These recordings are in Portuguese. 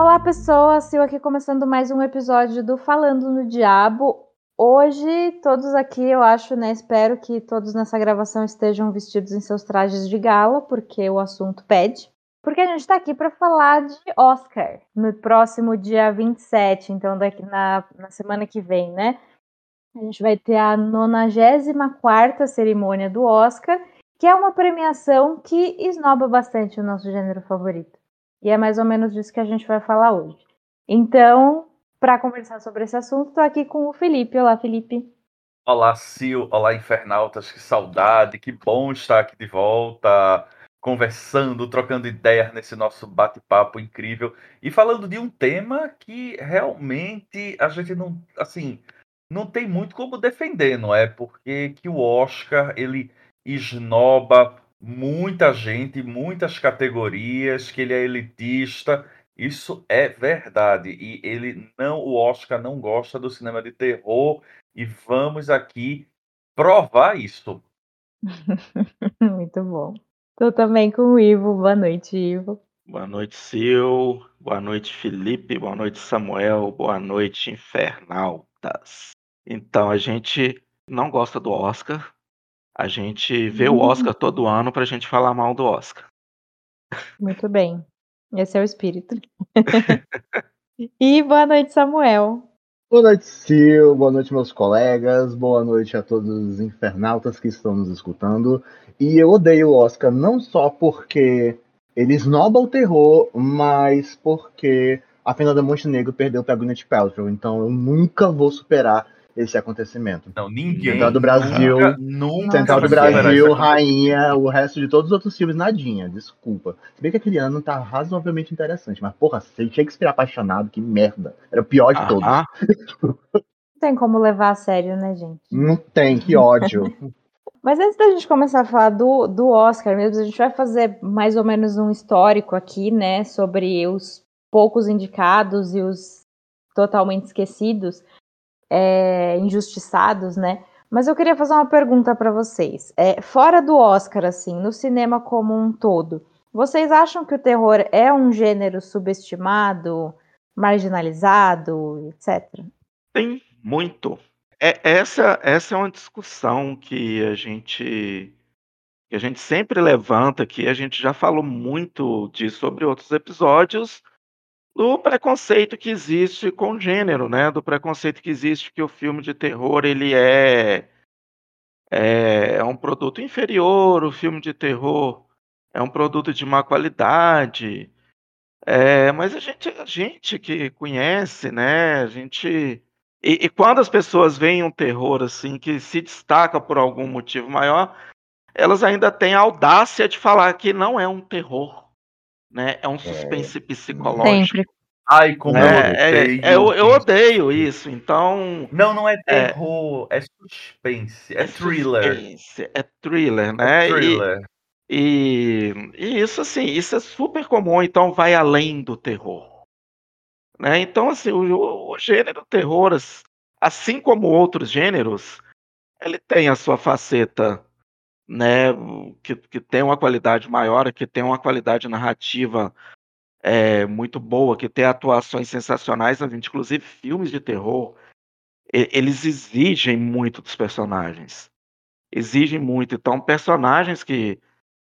Olá, pessoas! Sil aqui começando mais um episódio do Falando no Diabo. Hoje, todos aqui, eu acho, né? Espero que todos nessa gravação estejam vestidos em seus trajes de gala, porque o assunto pede. Porque a gente está aqui para falar de Oscar no próximo dia 27, então daqui na, na semana que vem, né? A gente vai ter a 94 cerimônia do Oscar, que é uma premiação que esnoba bastante o nosso gênero favorito. E é mais ou menos disso que a gente vai falar hoje. Então, para conversar sobre esse assunto, estou aqui com o Felipe. Olá, Felipe. Olá, Sil. Olá, infernautas. Que saudade. Que bom estar aqui de volta, conversando, trocando ideias nesse nosso bate-papo incrível e falando de um tema que realmente a gente não, assim, não tem muito como defender, não é? Porque que o Oscar ele esnoba muita gente, muitas categorias, que ele é elitista. Isso é verdade. E ele não, o Oscar não gosta do cinema de terror. E vamos aqui provar isso. Muito bom. Estou também com o Ivo. Boa noite, Ivo. Boa noite, Sil. Boa noite, Felipe. Boa noite, Samuel. Boa noite, Infernaltas. Então, a gente não gosta do Oscar, a gente vê o Oscar todo ano pra gente falar mal do Oscar. Muito bem. Esse é o espírito. e boa noite, Samuel. Boa noite, Sil. Boa noite, meus colegas. Boa noite a todos os infernautas que estão nos escutando. E eu odeio o Oscar não só porque ele esnoba o terror, mas porque a Fernanda Montenegro perdeu para Gwyneth Paltrow. Então eu nunca vou superar esse acontecimento. Não, ninguém. Central do Brasil. Nunca, nunca Central do Brasil, Rainha, o resto de todos os outros filmes, nadinha. Desculpa. Se bem que aquele ano tá razoavelmente interessante, mas porra, Shakespeare apaixonado, que merda. Era o pior de ah, todos. Ah. Não tem como levar a sério, né, gente? Não tem, que ódio. Mas antes da gente começar a falar do, do Oscar mesmo, a gente vai fazer mais ou menos um histórico aqui, né, sobre os poucos indicados e os totalmente esquecidos é, injustiçados, né? Mas eu queria fazer uma pergunta para vocês. É, fora do Oscar, assim, no cinema como um todo, vocês acham que o terror é um gênero subestimado, marginalizado, etc? Tem muito. É, essa, essa é uma discussão que a gente que a gente sempre levanta aqui, a gente já falou muito disso sobre outros episódios, do preconceito que existe com o gênero, né, do preconceito que existe que o filme de terror ele é é é um produto inferior, o filme de terror é um produto de má qualidade. É, mas a gente a gente que conhece, né, a gente e e quando as pessoas veem um terror, assim, que se destaca por algum motivo maior, elas ainda têm a audácia de falar que não é um terror né? É um é. suspense é. psicológico. Sempre. Ai, como é, eu odeio. É, eu, eu, odeio isso, então. Não, não é, é terror, é, é suspense, é, thriller. Suspense, é thriller, né? thriller. E, e, e, isso, assim, isso é super comum, então vai além do terror. Né? Então, assim, o, o gênero terror, assim como outros gêneros, ele tem a sua faceta né, que, que tem uma qualidade maior, que tem uma qualidade narrativa é, muito boa, que tem atuações sensacionais, a gente, inclusive filmes de terror, eles exigem muito dos personagens. Exigem muito. Então, personagens que,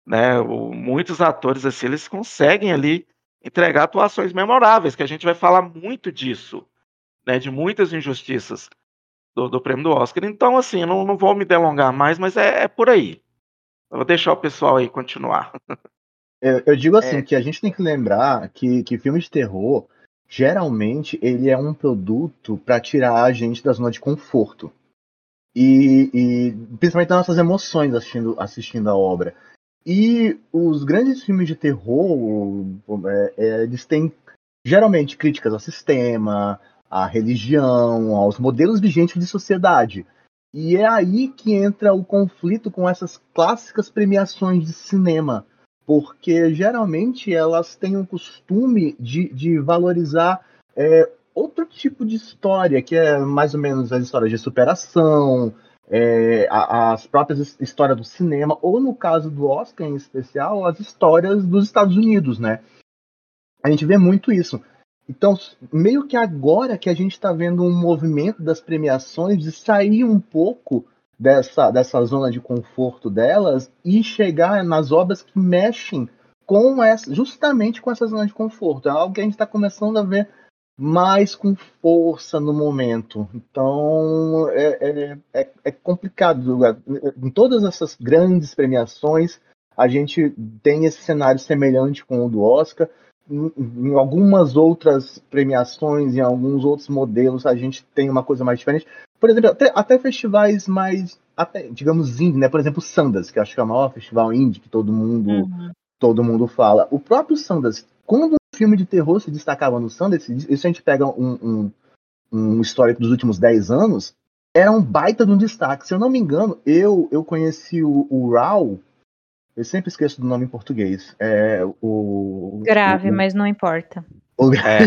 né, muitos atores assim, eles conseguem ali entregar atuações memoráveis, que a gente vai falar muito disso, né, de muitas injustiças do, do prêmio do Oscar. Então, assim, não, não vou me delongar mais, mas é, é por aí. Eu vou deixar o pessoal aí continuar. Eu, eu digo assim, é. que a gente tem que lembrar que, que filme de terror, geralmente ele é um produto para tirar a gente da zona de conforto. E, e, principalmente das nossas emoções assistindo, assistindo a obra. E os grandes filmes de terror, é, é, eles têm geralmente críticas ao sistema, à religião, aos modelos vigentes de sociedade. E é aí que entra o conflito com essas clássicas premiações de cinema, porque geralmente elas têm o costume de, de valorizar é, outro tipo de história, que é mais ou menos as histórias de superação, é, as próprias histórias do cinema, ou no caso do Oscar em especial, as histórias dos Estados Unidos, né? A gente vê muito isso. Então, meio que agora que a gente está vendo um movimento das premiações de sair um pouco dessa, dessa zona de conforto delas e chegar nas obras que mexem com essa, justamente com essa zona de conforto. É algo que a gente está começando a ver mais com força no momento. Então é, é, é, é complicado. Em todas essas grandes premiações, a gente tem esse cenário semelhante com o do Oscar. Em, em algumas outras premiações, em alguns outros modelos, a gente tem uma coisa mais diferente. Por exemplo, até, até festivais mais, até, digamos, indie, né? Por exemplo, o Sundance, que acho que é o maior festival indie que todo mundo, uhum. todo mundo fala. O próprio Sundance, quando filme de terror se destacava no Sundance, isso a gente pega um, um, um histórico dos últimos 10 anos, era um baita de um destaque. Se eu não me engano, eu, eu conheci o, o Raul, eu sempre esqueço do nome em português. É, o, Grave, o, mas não importa. O, é.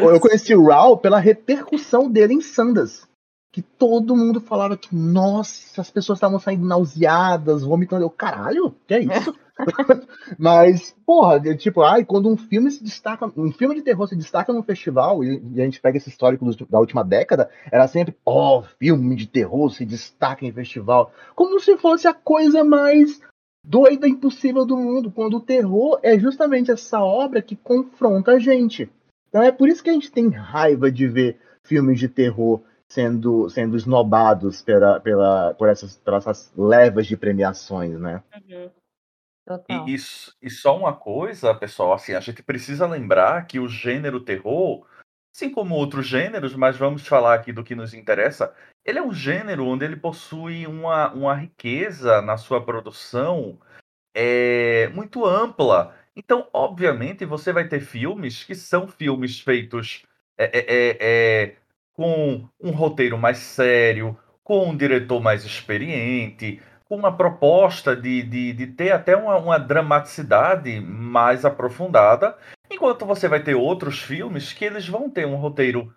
eu conheci o Raul pela repercussão dele em Sundance. Que todo mundo falava que, nossa, as pessoas estavam saindo nauseadas, vomitando. Eu, caralho, que é isso? Mas, porra, tipo, ai, quando um filme se destaca, um filme de terror se destaca no festival, e, e a gente pega esse histórico da última década, era sempre, ó, oh, filme de terror se destaca em festival. Como se fosse a coisa mais doida e impossível do mundo, quando o terror é justamente essa obra que confronta a gente. Então é por isso que a gente tem raiva de ver filmes de terror sendo, sendo esnobados pela, pela, por, essas, por essas levas de premiações, né? Uhum. E, e, e, só uma coisa, pessoal, assim, a gente precisa lembrar que o gênero terror, assim como outros gêneros, mas vamos falar aqui do que nos interessa, ele é um gênero onde ele possui uma, uma riqueza na sua produção é, muito ampla. Então, obviamente, você vai ter filmes que são filmes feitos é, é, é com um roteiro mais sério, com um diretor mais experiente, com uma proposta de, de, de ter até uma, uma dramaticidade mais aprofundada, enquanto você vai ter outros filmes que eles vão ter um roteiro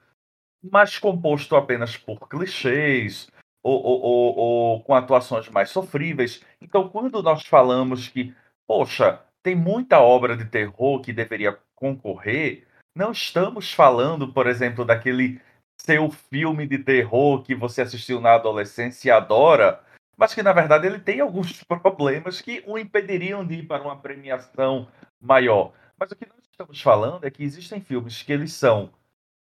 mais composto apenas por clichês, ou, ou, ou, ou, com atuações mais sofríveis. Então, quando nós falamos que, poxa, tem muita obra de terror que deveria concorrer, não estamos falando, por exemplo, daquele seu filme de terror que você assistiu na adolescência e adora, mas que na verdade ele tem alguns problemas que o impediriam de ir para uma premiação maior. Mas o que nós estamos falando é que existem filmes que eles são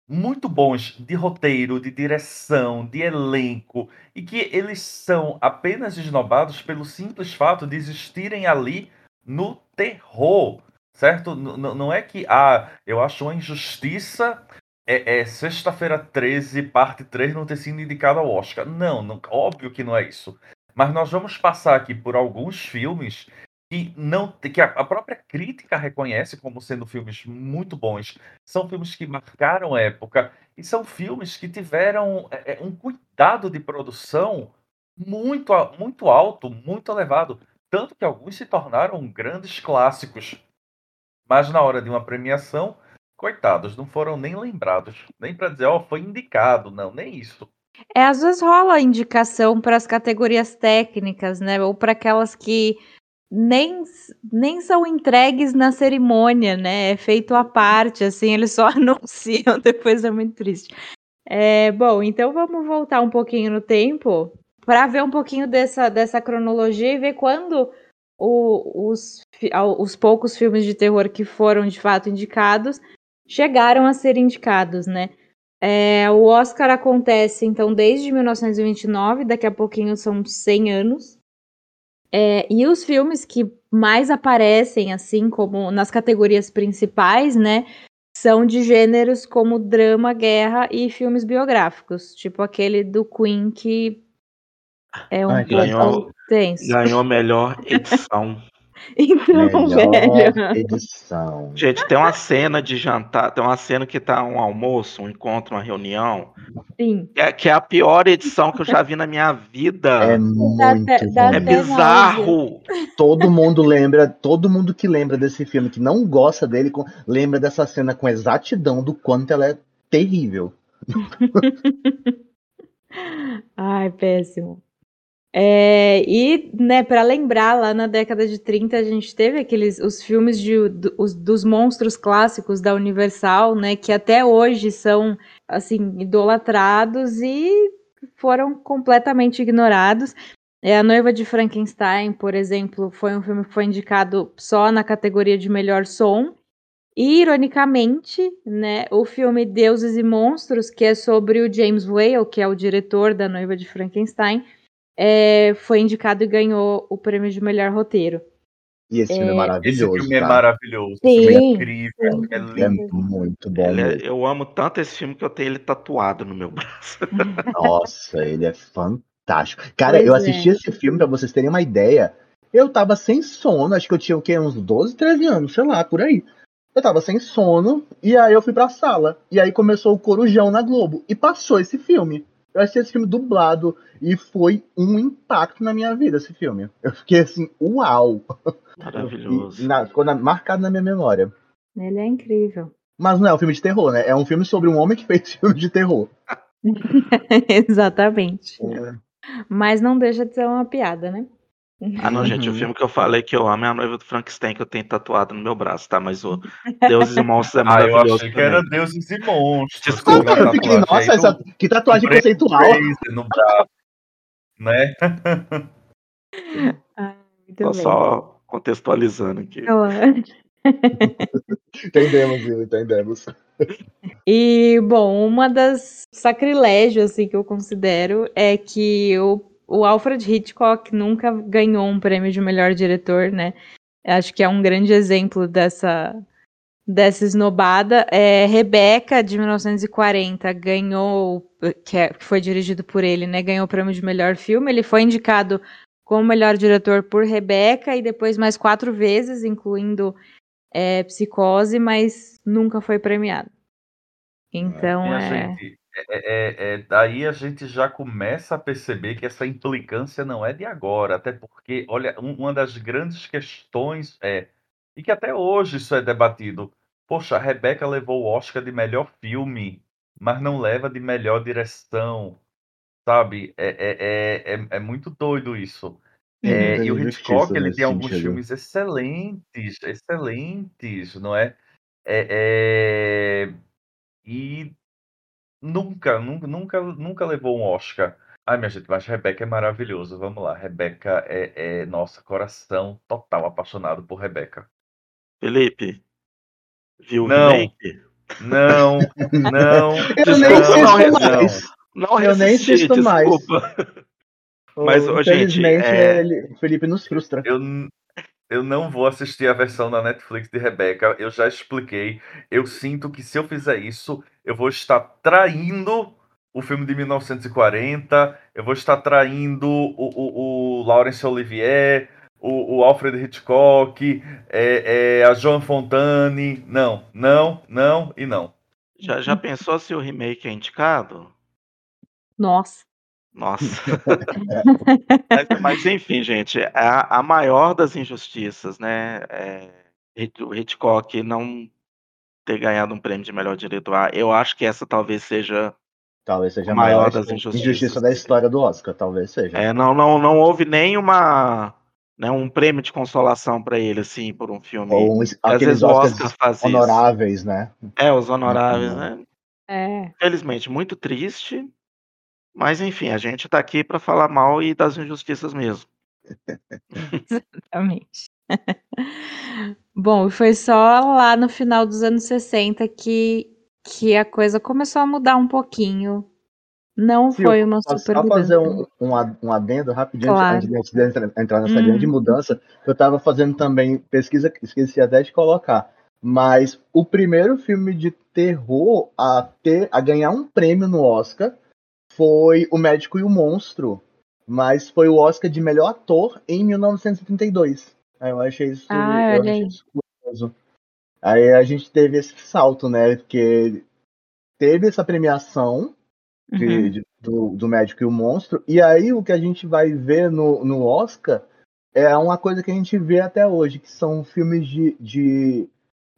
muito bons de roteiro, de direção, de elenco, e que eles são apenas esnobados pelo simples fato de existirem ali no terror, certo? N não é que, ah, eu acho uma injustiça é, é Sexta-feira 13, parte 3, não ter sido indicado ao Oscar. Não, não, óbvio que não é isso. Mas nós vamos passar aqui por alguns filmes que não que a própria crítica reconhece como sendo filmes muito bons. São filmes que marcaram época e são filmes que tiveram é, é, um cuidado de produção muito muito alto, muito elevado, tanto que alguns se tornaram grandes clássicos. Mas na hora de uma premiação, coitados, não foram nem lembrados, nem para dizer, ó, oh, foi indicado, não, nem isso. É, às vezes rola indicação para as categorias técnicas, né? Ou para aquelas que nem, nem são entregues na cerimônia, né? É feito à parte, assim, eles só anunciam, depois é muito triste. É, bom, então vamos voltar um pouquinho no tempo para ver um pouquinho dessa, dessa cronologia e ver quando o, os, os poucos filmes de terror que foram de fato indicados chegaram a ser indicados, né? É, o Oscar acontece, então, desde 1929, daqui a pouquinho são 100 anos. É, e os filmes que mais aparecem, assim, como nas categorias principais, né, são de gêneros como drama, guerra e filmes biográficos, tipo aquele do Queen que é um Ai, pouco ganhou- tenso. Ganhou melhor edição. Então, Melhor velho. edição. Gente, tem uma cena de jantar, tem uma cena que tá um almoço, um encontro, uma reunião, Sim. que é, que é a pior edição que eu já vi na minha vida. É É, muito até- dá ruim. até- bizarro. Todo mundo lembra, todo mundo que lembra desse filme, que não gosta dele, com- lembra dessa cena com exatidão do quanto ela é terrível. Ai, péssimo. É, e, né, para lembrar, lá na década de 30 a gente teve aqueles os filmes de, do- os- dos monstros clássicos da Universal, né, que até hoje são assim idolatrados e foram completamente ignorados. É, a Noiva de Frankenstein, por exemplo, foi um filme que foi indicado só na categoria de melhor som. E, ironicamente, né, o filme Deuses e Monstros, que é sobre o James Whale, que é o diretor da Noiva de Frankenstein, é, foi indicado e ganhou o prêmio de melhor roteiro. E esse filme é Esse maravilhoso. filme é tá? maravilhoso. Sim, Esse filme é incrível. sim. É É lindo. muito bom. É- eu amo tanto esse filme que eu tenho ele tatuado no meu braço. Nossa, ele é fantástico. Cara, Pois eu é. assisti esse filme, pra vocês terem uma ideia. Eu tava sem sono, acho que eu tinha o quê? Uns 12, 13 anos, sei lá, por aí. Eu tava sem sono, e aí eu fui pra sala. E aí começou o Corujão na Globo. E passou esse filme. Eu assisti esse filme dublado. E foi um impacto na minha vida, esse filme. Eu fiquei assim, uau! Maravilhoso. Na- ficou na- marcado na minha memória. Ele é incrível. Mas não é um filme de terror, né? É um filme sobre um homem que fez filme de terror. Exatamente. Mas não deixa de ser uma piada, né? Ah, não, gente, o Uhum. filme que eu falei que eu amo é a noiva do Frankenstein, que eu tenho tatuado no meu braço, tá? Mas o Deuses e Monstros é Ah, eu maravilhoso achei que também. era Deuses e Monstros. Desculpa, eu fiquei, nossa, essa, que tatuagem conceitual. No braço, né? Muito Tô bem. só contextualizando aqui. Entendemos, viu? Entendemos. E, bom, uma das sacrilégios assim, que eu considero é que o, o Alfred Hitchcock nunca ganhou um prêmio de melhor diretor, né? Acho que é um grande exemplo dessa, dessa esnobada. É, Rebecca, de 1940, ganhou, que, é- que foi dirigido por ele, né? Ganhou o prêmio de melhor filme. Ele foi indicado como melhor diretor por Rebecca e depois mais quatro vezes, incluindo é, Psicose, mas nunca foi premiado. Então Minha é. É, é- é- daí a gente já começa a perceber que essa implicância não é de agora, até porque, olha, um- uma das grandes questões é, e que até hoje isso é debatido, poxa, a Rebeca levou o Oscar de melhor filme, mas não leva de melhor direção, sabe? É, é, é, é, é muito doido isso. É, e o Hitchcock, ele tem alguns sentido. filmes excelentes, excelentes, não é? É, é, e nunca, nunca, nunca, nunca levou um Oscar. Ai, minha gente, mas Rebeca é maravilhoso. Vamos lá, Rebeca é, é nosso coração total apaixonado por Rebeca. Felipe, viu o Não. remake? Não, não, Eu Desculpa, nem não, assisto não. mais. Não Eu nem assisto mais. desculpa. Mas, ô, gente, Infelizmente, é- ele- o Felipe nos frustra. Eu, eu não vou assistir a versão da Netflix de Rebeca. Eu já expliquei. Eu sinto que se eu fizer isso, eu vou estar traindo o filme de 1940. Eu vou estar traindo o, o, o Laurence Olivier, o, o Alfred Hitchcock, é, é, a Joan Fontane. Não, não, não e não. Já, já pensou se o remake é indicado? Nossa. Nossa. mas, mas, enfim, gente, a, a maior das injustiças, né? É, o Hitchcock não ter ganhado um prêmio de melhor diretor. Ah, Eu acho que essa talvez seja. Talvez seja A maior maior das injustiças. injustiça da história do Oscar, talvez seja. É, não, não, não houve nenhuma. Né, um prêmio de consolação pra ele, assim, por um filme. Ou um- Às vezes o Oscar faz isso. honoráveis, né? É, os honoráveis, Uhum. né? É. Felizmente, muito triste. Mas enfim, a gente tá aqui pra falar mal e das injustiças mesmo. Exatamente. Bom, e foi só lá no final dos anos 60 que, que a coisa começou a mudar um pouquinho. Não Sil, foi uma super só fazer mudança. um, um, ad- um adendo rapidinho Claro. antes de antes de entrar, nessa Hum. grande mudança. que Eu estava fazendo também pesquisa, esqueci até de colocar. Mas o primeiro filme de terror a ter a ganhar um prêmio no Oscar foi O Médico e o Monstro, mas foi o Oscar de melhor ator em 1932. Aí eu achei isso, ah, eu achei isso curioso. Aí a gente teve esse salto, né? Porque teve essa premiação de, uhum. de, do, do Médico e o Monstro, e aí o que a gente vai ver no, no Oscar é uma coisa que a gente vê até hoje, que são filmes de, de,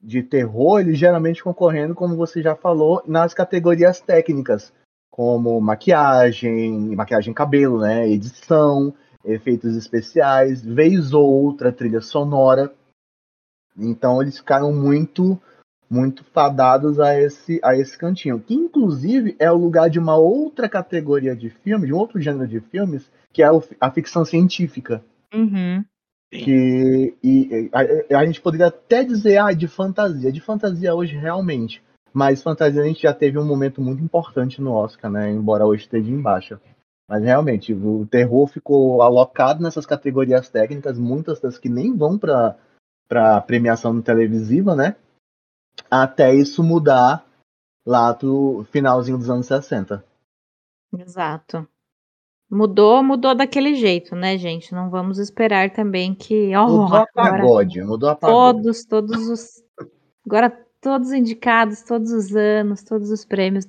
de terror, eles geralmente concorrendo, como você já falou, nas categorias técnicas, como maquiagem, maquiagem cabelo, né, edição, efeitos especiais, vez ou outra trilha sonora. Então eles ficaram muito muito fadados a esse a esse cantinho, que inclusive é o lugar de uma outra categoria de filmes, de um outro gênero de filmes, que é a ficção científica. Uhum. Que e, a, a, gente poderia até dizer ah, de fantasia, de fantasia hoje realmente, mas fantasia a gente já teve um momento muito importante no Oscar, né? Embora hoje esteja em baixa. Mas realmente, o terror ficou alocado nessas categorias técnicas, muitas das que nem vão para para premiação televisiva, né? Até isso mudar lá pro finalzinho dos anos 60. Exato. Mudou, mudou daquele jeito, né, gente? Não vamos esperar também que. Oh, mudou a pagode, mudou a pagode. Todos, todos os. Agora, todos indicados, todos os anos, todos os prêmios.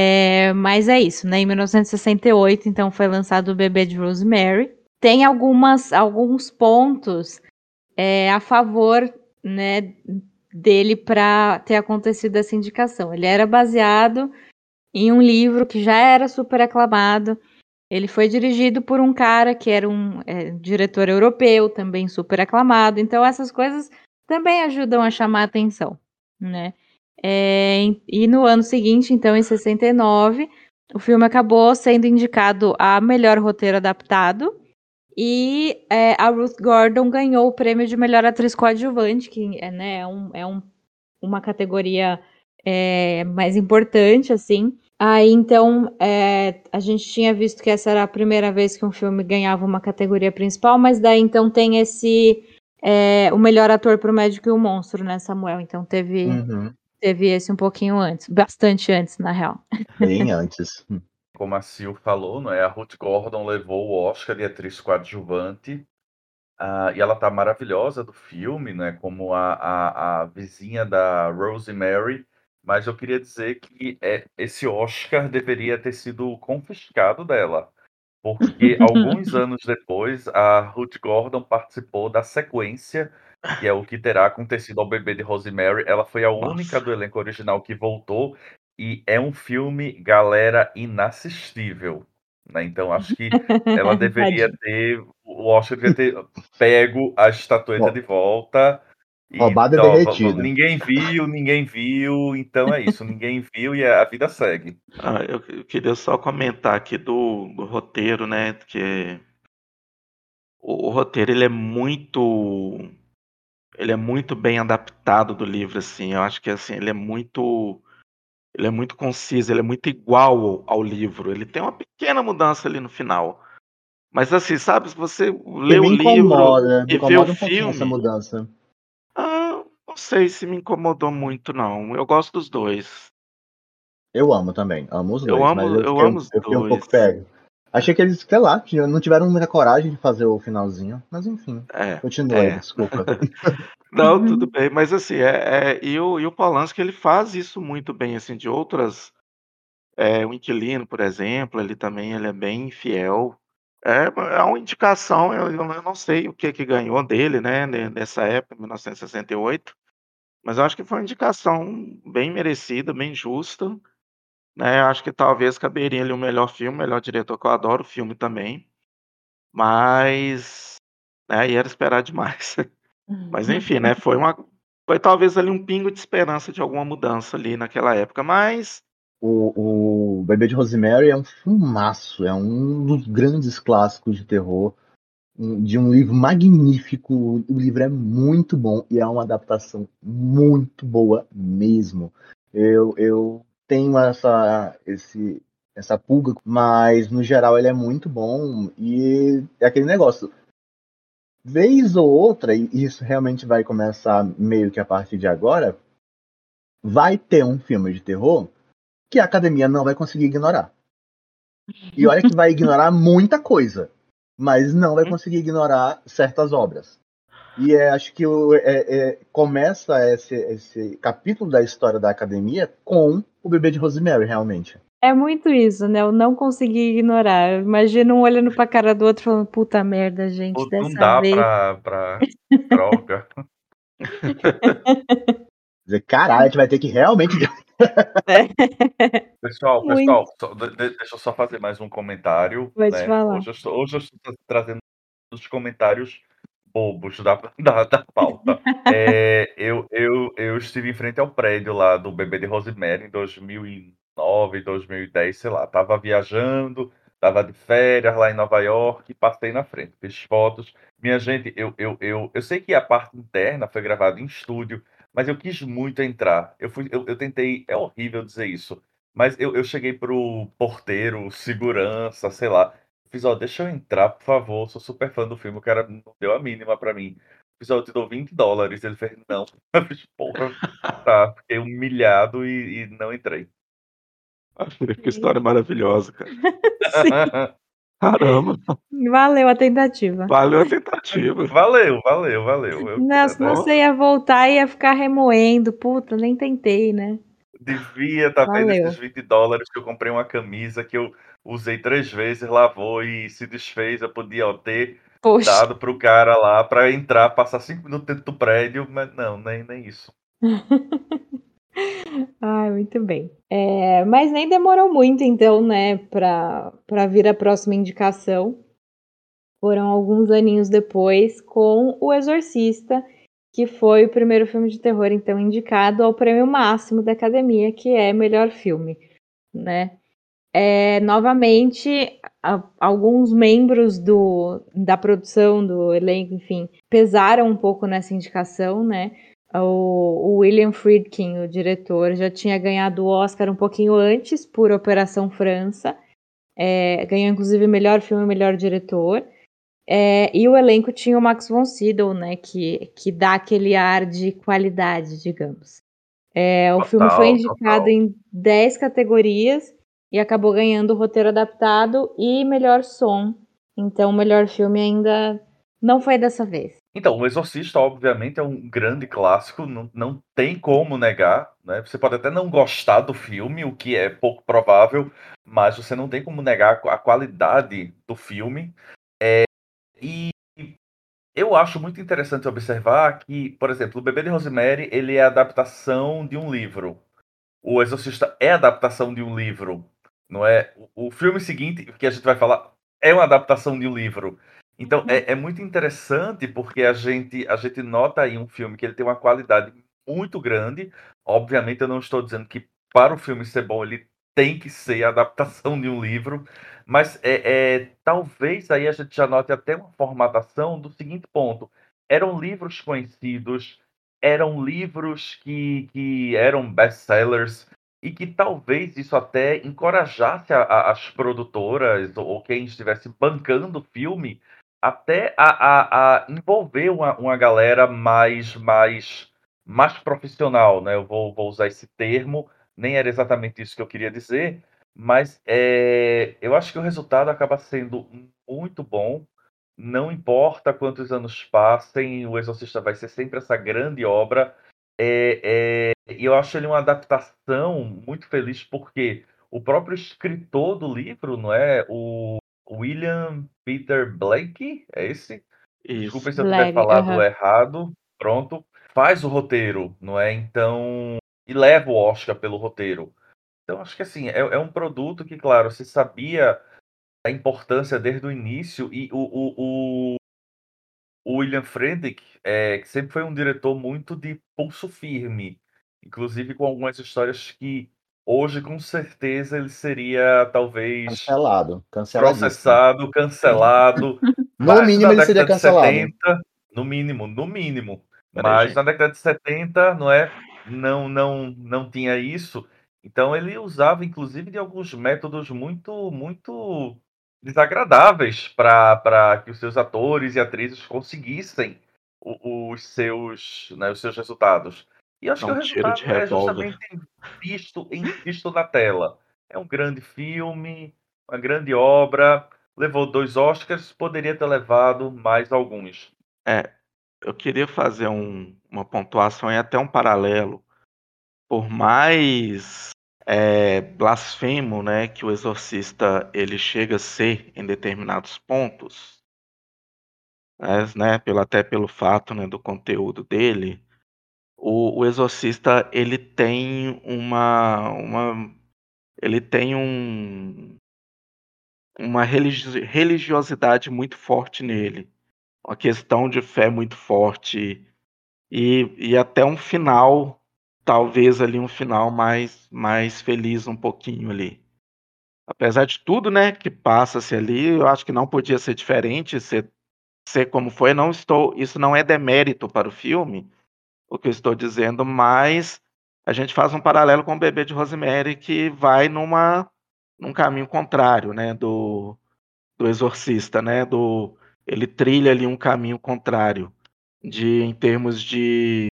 É, mas é isso, né? Em 1968, então, foi lançado o Bebê de Rosemary. Tem algumas, alguns pontos é, a favor, né, dele para ter acontecido essa indicação. Ele era baseado em um livro que já era super aclamado ele foi dirigido por um cara que era um é, diretor europeu, também super aclamado. Então, essas coisas também ajudam a chamar a atenção, né? É, e no ano seguinte, então, em 69, o filme acabou sendo indicado a melhor roteiro adaptado. E é, a Ruth Gordon ganhou o prêmio de melhor atriz coadjuvante, que é, né, é, um, é um, uma categoria é, mais importante, assim. Aí então é, a gente tinha visto que essa era a primeira vez que um filme ganhava uma categoria principal, mas daí então tem esse é, o melhor ator para o médico e o monstro, né, Samuel? Então teve uhum. Teve esse um pouquinho antes, bastante antes na real. Bem antes. Como a Sil falou, não é? A Ruth Gordon levou o Oscar de atriz coadjuvante. Uh, e ela tá maravilhosa do filme, né? Como a, a, a vizinha da Rosemary mas eu queria dizer que é, esse Oscar deveria ter sido confiscado dela. Porque alguns anos depois, a Ruth Gordon participou da sequência, que é o que terá acontecido ao bebê de Rosemary. Ela foi a única Nossa. do elenco original que voltou. E é um filme, galera, inassistível. Né? Então acho que ela deveria ter. O Oscar deveria ter pego a estatueta de volta Roubado então, e derretido. Ninguém viu, ninguém viu, então é isso, ninguém viu e a vida segue. Ah, eu, queria só comentar aqui do, do roteiro, né? Que o, o, roteiro ele é muito. Ele é muito bem adaptado do livro, assim. Eu acho que assim, ele é muito. Ele é muito conciso, ele é muito igual ao, livro. Ele tem uma pequena mudança ali no final. Mas assim, sabe, se você lê o livro e vê o um filme. Essa mudança sei se me incomodou muito, não. Eu gosto dos dois. Eu amo também, amo os dois. Eu amo, eu, eu amo os eu dois. um pouco pego. Achei que eles, sei lá, não tiveram muita coragem de fazer o finalzinho, mas enfim. É, continua, é. desculpa. não, tudo bem, mas assim, é, é, e, o, e o Polanski ele faz isso muito bem, assim, de outras. É, o Inquilino, por exemplo, ele também ele é bem fiel. É, é uma indicação, eu, eu não sei o que que ganhou dele, né, nessa época, 1968. Mas eu acho que foi uma indicação bem merecida, bem justa. Né? Eu acho que talvez caberia ali o melhor filme, melhor diretor, que eu adoro o filme também. Mas né, aí era esperar demais. Mas enfim, né? Foi uma. Foi talvez ali um pingo de esperança de alguma mudança ali naquela época, mas. O, o Bebê de Rosemary é um filmaço, é um dos grandes clássicos de terror de um livro magnífico. O livro é muito bom e é uma adaptação muito boa mesmo. Eu, eu tenho essa, esse, essa pulga, mas no geral ele é muito bom e é aquele negócio. vez ou outra, e isso realmente vai começar meio que a partir de agora, vai ter um filme de terror que a academia não vai conseguir ignorar. E olha que vai ignorar muita coisa, mas não vai conseguir ignorar certas obras. E é, acho que o, é, é, começa esse, esse capítulo da história da academia com o bebê de Rosemary, realmente. É muito isso, né? Eu não consegui ignorar. Imagina um olhando pra cara do outro falando, puta merda, gente, Pô, dessa Não dá vez. pra, pra droga. Dizer, caralho, a gente vai ter que realmente. Pessoal, pessoal, só, de, deixa eu só fazer mais um comentário. Vou né? te falar. Hoje eu, estou, hoje eu estou trazendo os comentários bobos da, da, da pauta. é, eu, eu, eu estive em frente ao prédio lá do bebê de Rosemary em 2009, 2010, sei lá. Tava viajando, tava de férias lá em Nova York passei na frente, fiz fotos. Minha gente, eu, eu, eu, eu sei que a parte interna foi gravada em estúdio, mas eu quis muito entrar. Eu, fui, eu, eu tentei, é horrível dizer isso, mas eu, eu cheguei pro porteiro, segurança, sei lá. Fiz, ó, deixa eu entrar, por favor. Sou super fã do filme. O cara não deu a mínima pra mim. Fiz, ó, eu te dou 20 dólares. Ele fez, não. Eu fiz, porra, tá. Fiquei humilhado e, e não entrei. Que história maravilhosa, cara. Sim. Caramba. Valeu a tentativa. Valeu a tentativa. valeu, valeu, valeu. Eu, não, senão você ia voltar e ia ficar remoendo. Puta, nem tentei, né? Devia estar tá vendo esses 20 dólares que eu comprei uma camisa que eu usei três vezes, lavou e se desfez. Eu podia ó, ter Poxa. dado pro cara lá para entrar, passar cinco minutos dentro do prédio, mas não, nem, nem isso. Ai, muito bem. É, mas nem demorou muito, então, né, para vir a próxima indicação. Foram alguns aninhos depois, com O Exorcista, que foi o primeiro filme de terror, então, indicado ao prêmio máximo da academia, que é melhor filme, né? É, novamente, a, alguns membros do, da produção, do elenco, enfim, pesaram um pouco nessa indicação, né? O, o, William Friedkin, o diretor, já tinha ganhado o Oscar um pouquinho antes por Operação França. É, ganhou inclusive melhor filme e melhor diretor. É, e o elenco tinha o Max von Sydow, né, que, que dá aquele ar de qualidade, digamos. É, o total, filme foi indicado total. em 10 categorias e acabou ganhando roteiro adaptado e melhor som. Então, o melhor filme ainda não foi dessa vez. Então, O Exorcista, obviamente, é um grande clássico, não, não tem como negar. Né? Você pode até não gostar do filme, o que é pouco provável, mas você não tem como negar a qualidade do filme. É, e eu acho muito interessante observar que, por exemplo, o Bebê de Rosemary ele é adaptação de um livro. O Exorcista é adaptação de um livro, não é? O filme seguinte, que a gente vai falar, é uma adaptação de um livro. Então é, é, muito interessante porque a gente, a gente nota aí um filme que ele tem uma qualidade muito grande. Obviamente, eu não estou dizendo que para o filme ser bom ele tem que ser a adaptação de um livro, mas é, é talvez aí a gente já note até uma formatação do seguinte ponto: eram livros conhecidos, eram livros que, que eram best-sellers, e que talvez isso até encorajasse a, a, as produtoras ou quem estivesse bancando o filme até a, a, envolver uma, uma galera mais, mais, mais profissional, né? Eu vou, vou usar esse termo, nem era exatamente isso que eu queria dizer, mas é, eu acho que o resultado acaba sendo muito bom. Não importa quantos anos passem, o Exorcista vai ser sempre essa grande obra. É, é, e eu acho ele uma adaptação muito feliz, porque o próprio escritor do livro, não é? O William Peter Blake, é esse? Isso. Desculpa se eu tiver falado uhum. errado. Pronto. Faz o roteiro, não é? Então. E leva o Oscar pelo roteiro. Então, acho que assim, é, é um produto que, claro, se sabia a importância desde o início. E o, o, o William Friedrich, é, que sempre foi um diretor muito de pulso firme. Inclusive com algumas histórias que Hoje, com certeza, ele seria talvez cancelado, processado, cancelado. no mínimo, ele seria cancelado. 70, no mínimo, no mínimo. Mas na década de 70, não é? Não, não, não tinha isso. Então ele usava, inclusive, de alguns métodos muito, muito desagradáveis para que os seus atores e atrizes conseguissem os seus, né, os seus resultados. E acho Não, que o resultado é justamente visto, visto na tela. É um grande filme, uma grande obra, levou dois Oscars, poderia ter levado mais alguns. É, eu queria fazer um, uma pontuação e até um paralelo. Por mais é, blasfemo, né, que o exorcista ele chega a ser em determinados pontos, mas, né, pelo, até pelo fato né, do conteúdo dele, o, o exorcista ele tem uma, uma ele tem um, uma religiosidade muito forte nele, uma questão de fé muito forte. E, e até um final, talvez ali um final mais, mais feliz um pouquinho ali. Apesar de tudo, né, que passa-se ali, eu acho que não podia ser diferente, ser ser como foi, não estou, isso não é demérito para o filme, o que eu estou dizendo, mas a gente faz um paralelo com o bebê de Rosemary que vai numa num caminho contrário, né, do do exorcista, né, do ele trilha ali um caminho contrário de em termos de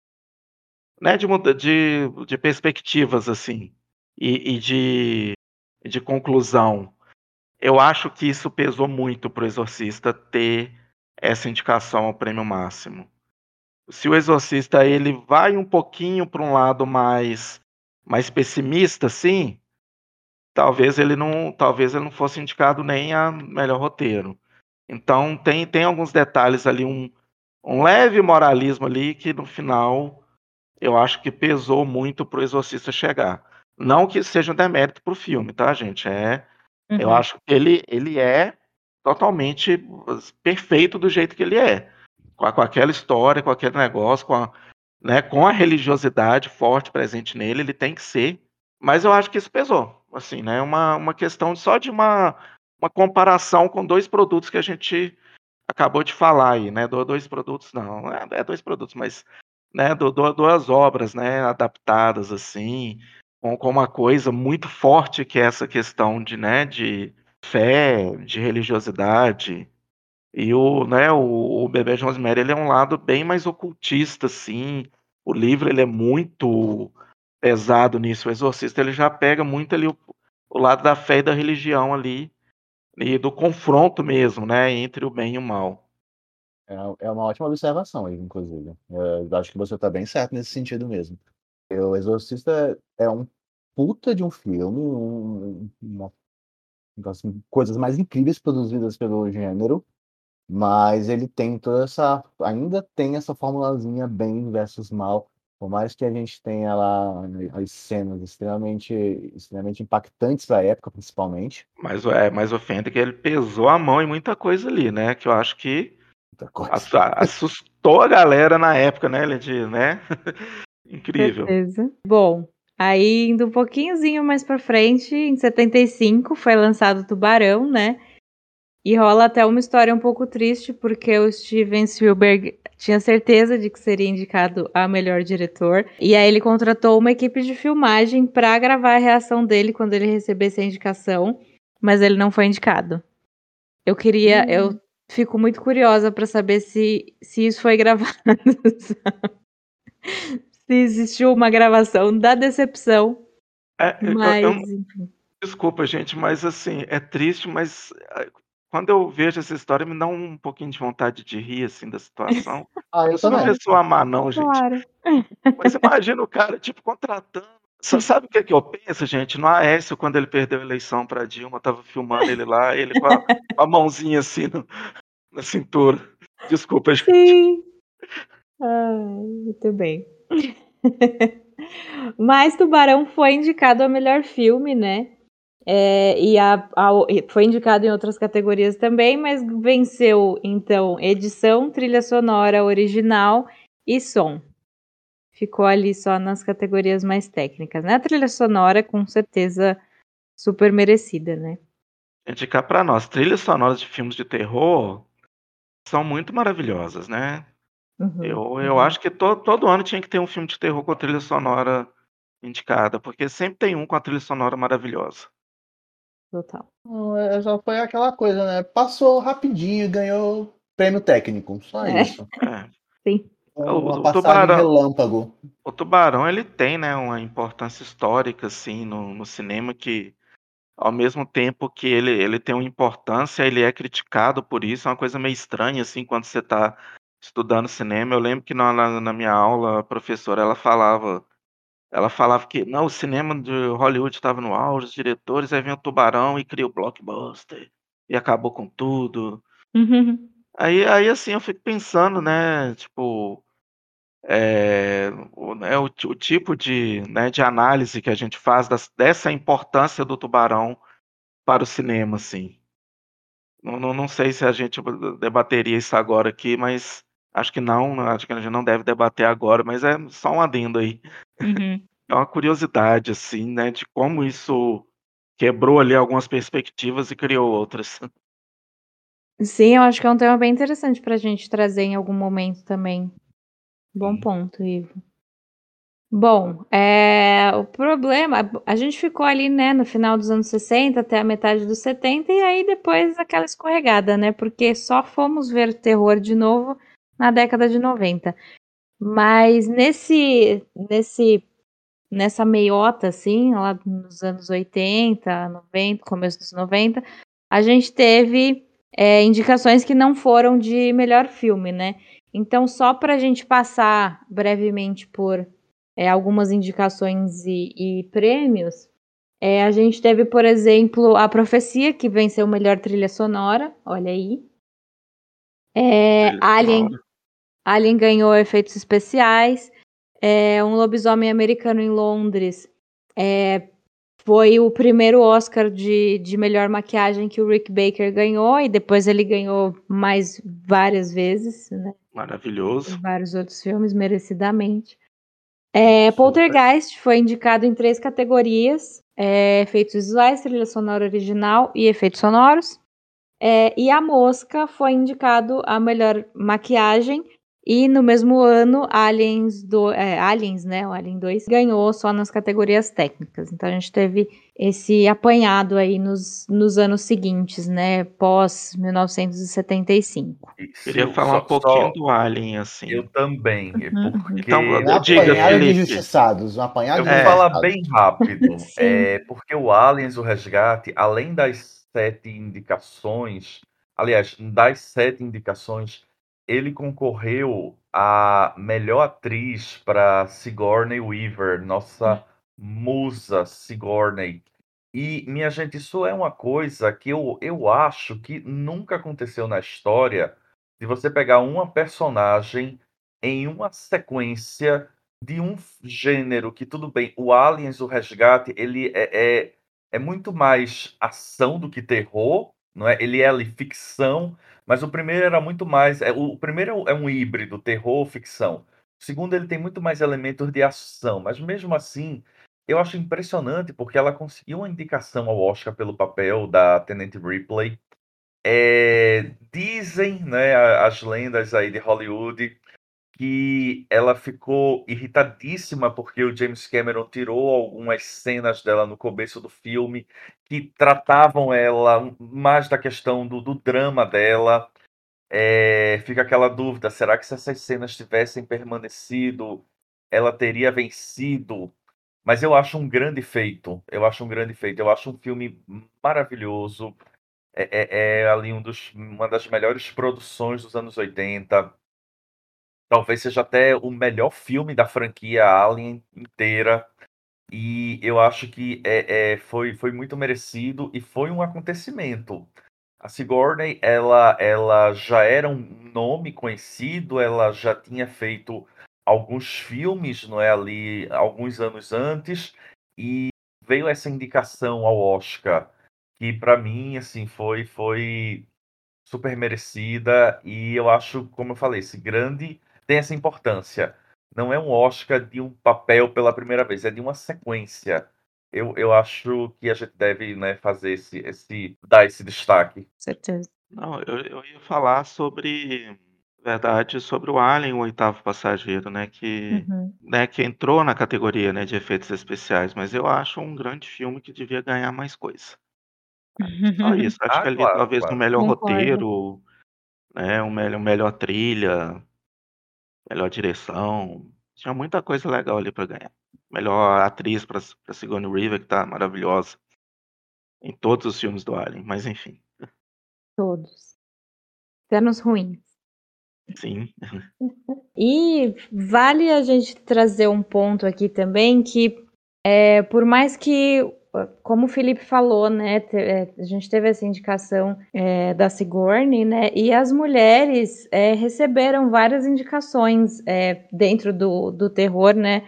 né, de, de, de perspectivas assim e, e de, de conclusão. Eu acho que isso pesou muito para o exorcista ter essa indicação ao prêmio máximo. Se o Exorcista ele vai um pouquinho para um lado mais mais pessimista, sim, talvez ele não, talvez ele não fosse indicado nem a melhor roteiro. Então tem tem alguns detalhes ali um um leve moralismo ali que no final eu acho que pesou muito para o Exorcista chegar. Não que seja um demérito para o filme, tá, gente? É, uhum. eu acho que ele ele é totalmente perfeito do jeito que ele é. Com, aquela história, com aquele negócio, com a, né, com a religiosidade forte presente nele, ele tem que ser. Mas eu acho que isso pesou. Assim, né? Uma, uma questão só de uma, uma comparação com dois produtos que a gente acabou de falar aí, né? Do, dois produtos, não, é, é dois produtos, mas né, duas obras né, adaptadas assim, com, com uma coisa muito forte que é essa questão de, né, de fé, de religiosidade. E o, né, o, o Bebê Rosemary ele é um lado bem mais ocultista, assim. O livro ele é muito pesado nisso. O Exorcista ele já pega muito ali o, o lado da fé e da religião ali e do confronto mesmo, né, entre o bem e o mal. É, é uma ótima observação inclusive. É, eu acho que você está bem certo nesse sentido mesmo. O Exorcista é um puta de um filme, um, uma coisas mais incríveis produzidas pelo gênero, mas ele tem toda essa. Ainda tem essa formulazinha bem versus mal. Por mais que a gente tenha lá as cenas extremamente, extremamente impactantes para a época, principalmente. Mas é, mais ofende que ele pesou a mão em muita coisa ali, né? Que eu acho que assustou a galera na época, né, Lendir, né? Incrível. Certeza. Bom, Aí, indo um pouquinhozinho mais pra frente, em 75 foi lançado Tubarão, né? E rola até uma história um pouco triste, porque o Steven Spielberg tinha certeza de que seria indicado a melhor diretor. E aí ele contratou uma equipe de filmagem para gravar a reação dele quando ele recebesse a indicação, mas ele não foi indicado. Eu queria, hum. eu fico muito curiosa para saber se, se isso foi gravado se existiu uma gravação da decepção. É, mas... eu, eu, desculpa, gente, mas assim, é triste, mas eh, quando eu vejo essa história, me dá um pouquinho de vontade de rir, assim, da situação. ah, eu, sou uma pessoa má, não, gente. Claro. Mas imagina o cara, tipo, contratando. Você sabe o que, é que eu penso, gente? No Aécio, quando ele perdeu a eleição para Dilma, tava filmando ele lá, ele com a, com a mãozinha assim no, na cintura. Desculpa, gente. Sim. Muito bem. Mas Tubarão foi indicado ao melhor filme, né? É, e a, a, foi indicado em outras categorias também, mas venceu então edição, trilha sonora original e som. Ficou ali só nas categorias mais técnicas, né? A trilha sonora, com certeza, super merecida, né? Indicar para nós, trilhas sonoras de filmes de terror são muito maravilhosas, né? Uhum, eu, eu uhum. acho que to, todo ano tinha que ter um filme de terror com trilha sonora indicada, porque sempre tem um com a trilha sonora maravilhosa. Total. É, já foi aquela coisa, né? Passou rapidinho e ganhou prêmio técnico. Só É. isso. É. Sim. O- Uma o passagem Tubarão- relâmpago. O Tubarão ele tem, né, uma importância histórica assim no, no cinema que ao mesmo tempo que ele, ele tem uma importância, ele é criticado por isso, é uma coisa meio estranha assim quando você está estudando cinema. Eu lembro que na, na, na minha aula a professora ela falava ela falava que não, o cinema de Hollywood estava no auge, os diretores, aí vem o Tubarão e cria o blockbuster e acabou com tudo. Uhum. Aí, aí assim eu fico pensando, né, tipo, é, o, né, o, o tipo de, né, de análise que a gente faz das- dessa importância do tubarão para o cinema, assim. Não, não, não sei se a gente debateria isso agora aqui, mas acho que não, acho que a gente não deve debater agora, mas é só um adendo aí. Uhum. É uma curiosidade, assim, né, de como isso quebrou ali algumas perspectivas e criou outras. Sim, eu acho que é um tema bem interessante pra gente trazer em algum momento também. Bom ponto, Ivo. Bom, é, o problema, a gente ficou ali, né, no final dos anos 60 até a metade dos 70 e aí depois aquela escorregada, né, porque só fomos ver terror de novo na década de 90. Mas nesse, nesse, nessa meiota, assim, lá nos anos 80, 90, começo dos 90, a gente teve é, indicações que não foram de melhor filme, né? Então, só para a gente passar brevemente por é, algumas indicações e, e prêmios, é, a gente teve, por exemplo, A Profecia, que venceu melhor trilha sonora, olha aí. É, Alien, sonora. Alien ganhou efeitos especiais. É, um lobisomem americano em Londres é, foi o primeiro Oscar de, de melhor maquiagem que o Rick Baker ganhou, e depois ele ganhou mais várias vezes, né? Maravilhoso. Em vários outros filmes, merecidamente. É. Poltergeist foi indicado em três categorias: é, efeitos visuais, trilha sonora original e efeitos sonoros. É, e A Mosca foi indicado a melhor maquiagem. E no mesmo ano, Aliens, do, é, Aliens, né? O Alien 2 ganhou só nas categorias técnicas. Então a gente teve esse apanhado aí nos, nos anos seguintes, né? Pós 1975. E, Queria falar só- um pouquinho só- do Alien, assim. Eu também, Uhum. porque Então, Um Diga, Felipe. injustiçados. Um apanhado eu vou É. falar bem rápido. É, porque o Aliens, o Resgate, além das sete indicações, aliás, das sete indicações, ele concorreu a melhor atriz para Sigourney Weaver, nossa musa Sigourney. E, minha gente, isso é uma coisa que eu, eu acho que nunca aconteceu na história de você pegar uma personagem em uma sequência de um gênero que, tudo bem, o Aliens, o Resgate, ele é, é, é muito mais ação do que terror, não é? Ele é ali ficção, mas o primeiro era muito mais. É, o primeiro é um híbrido, terror, ficção. O segundo, ele tem muito mais elementos de ação, mas mesmo assim, eu acho impressionante porque ela conseguiu uma indicação ao Oscar pelo papel da Tenente Ripley. É, dizem, né, as lendas aí de Hollywood que ela ficou irritadíssima porque o James Cameron tirou algumas cenas dela no começo do filme que tratavam ela mais da questão do, do drama dela. É, fica aquela dúvida: será que se essas cenas tivessem permanecido, ela teria vencido? Mas eu acho um grande feito. Eu acho um grande feito. Eu acho um filme maravilhoso. É, é- é ali um dos, uma das melhores produções dos anos 80. Talvez seja até o melhor filme da franquia Alien inteira. E eu acho que é, é, foi, foi muito merecido e foi um acontecimento. A Sigourney, ela, ela já era um nome conhecido, ela já tinha feito alguns filmes, não é, ali, alguns anos antes, e veio essa indicação ao Oscar, que para mim, assim, foi, foi super merecida, e eu acho, como eu falei, esse grande tem essa importância. Não é um Oscar de um papel pela primeira vez, é de uma sequência. Eu, eu acho que a gente deve, né, fazer esse, esse, dar esse destaque. certeza. Não, eu, eu ia falar sobre, verdade, sobre o Alien, o oitavo passageiro, né, que, Uhum. né, que entrou na categoria, né, de efeitos especiais, mas eu acho um grande filme que devia ganhar mais coisa. Só isso. Acho ah, que ali claro, talvez claro. um melhor Concordo. roteiro, né, um melhor, melhor trilha, melhor direção. Tinha muita coisa legal ali para ganhar. Melhor atriz para Sigourney Weaver, que tá maravilhosa em todos os filmes do Alien, mas enfim. Todos. Até nos ruins. Sim. E vale a gente trazer um ponto aqui também que, é, por mais que, como o Felipe falou, né, é, a gente teve essa indicação é, da Sigourney, né, e as mulheres é, receberam várias indicações é, dentro do, do terror, né,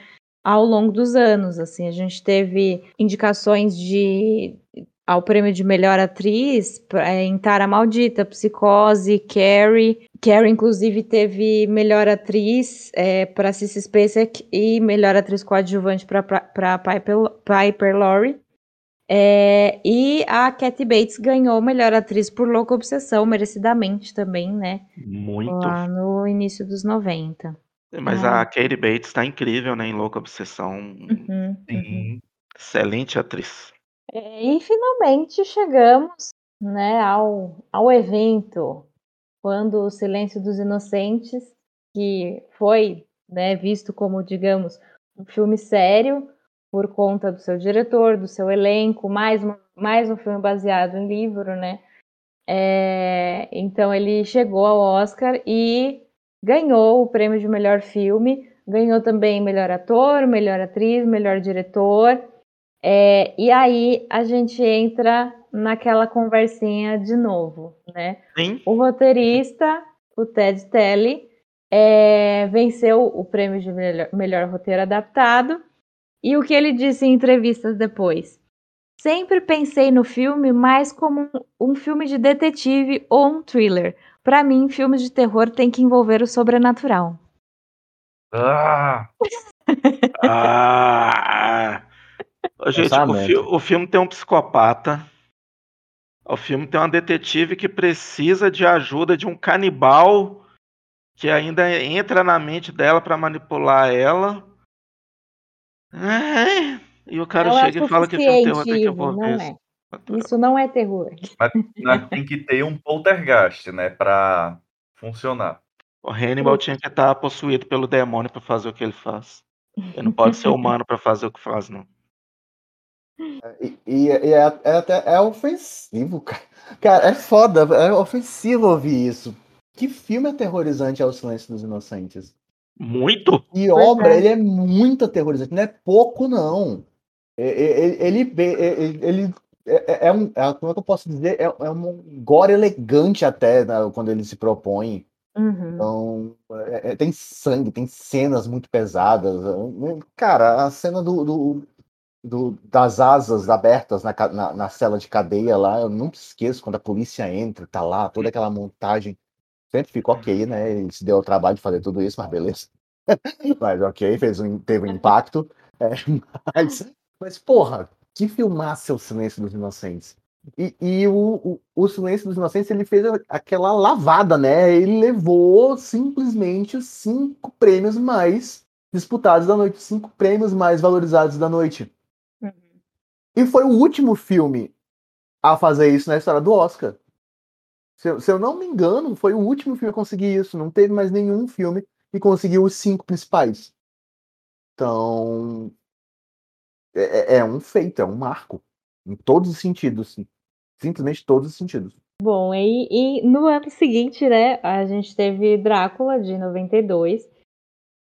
ao longo dos anos, assim, a gente teve indicações de ao prêmio de melhor atriz é, em Tara Maldita, Psicose, Carrie. Carrie, inclusive, teve melhor atriz é, para Cissy Spacek e melhor atriz coadjuvante para Piper, Piper Laurie. É, e a Kathy Bates ganhou melhor atriz por Louca Obsessão, merecidamente também, né? Muito. Lá no início dos 90. Mas ah. a Katie Bates está incrível, né? Em Louca Obsessão. Uhum. Uhum. Excelente atriz. É, e finalmente chegamos né, ao, ao evento, quando o Silêncio dos Inocentes, que foi né, visto como, digamos, um filme sério, por conta do seu diretor, do seu elenco, mais, mais um filme baseado em livro, né? É, então ele chegou ao Oscar e ganhou o prêmio de melhor filme, ganhou também melhor ator, melhor atriz, melhor diretor. É, e aí a gente entra naquela conversinha de novo, né? Sim. O roteirista, o Ted Telly, é, venceu o prêmio de melhor, melhor roteiro adaptado. E o que ele disse em entrevistas depois? Sempre pensei no filme mais como um, filme de detetive ou um thriller. Para mim, filmes de terror tem que envolver o sobrenatural. Ah! ah! Gente, o, fi o filme tem um psicopata. O filme tem uma detetive que precisa de ajuda de um canibal que ainda entra na mente dela para manipular ela. É, e o cara chega e fala que filme terror tem que envolver não é. Isso não é terror. Mas, mas, tem que ter um poltergeist, né, para funcionar. O Hannibal tinha que estar possuído pelo demônio para fazer o que ele faz. Ele não pode ser humano para fazer o que faz, não. E, e, e é, é, até é ofensivo, cara. Cara, é foda, é ofensivo ouvir isso. Que filme aterrorizante é O Silêncio dos Inocentes? Muito? E obra, é. ele é muito aterrorizante, não é pouco, não. Ele, ele, ele, ele é, é, um. É, como é que eu posso dizer? É, é um gore elegante até né, quando ele se propõe. Uhum. Então, é, é, tem sangue, tem cenas muito pesadas. Cara, a cena do, do, do, das asas abertas na, na, na, cela de cadeia lá, eu nunca esqueço quando a polícia entra, tá lá, toda aquela montagem. Sempre ok, né? Ele se deu o trabalho de fazer tudo isso, mas beleza. mas ok, fez um, teve um impacto. É, mas, mas, porra, que filmasse o Silêncio dos Inocentes. E, e o, o, o, Silêncio dos Inocentes ele fez aquela lavada, né? Ele levou simplesmente os cinco prêmios mais disputados da noite, cinco prêmios mais valorizados da noite. E foi o último filme a fazer isso na história do Oscar. Se eu, se eu, não me engano, foi o último filme a conseguir isso. Não teve mais nenhum filme que conseguiu os cinco principais. Então. É, é, é um feito, é um marco. Em todos os sentidos. Sim. Simplesmente todos os sentidos. Bom, e, e no ano seguinte, né, a gente teve Drácula, de 92,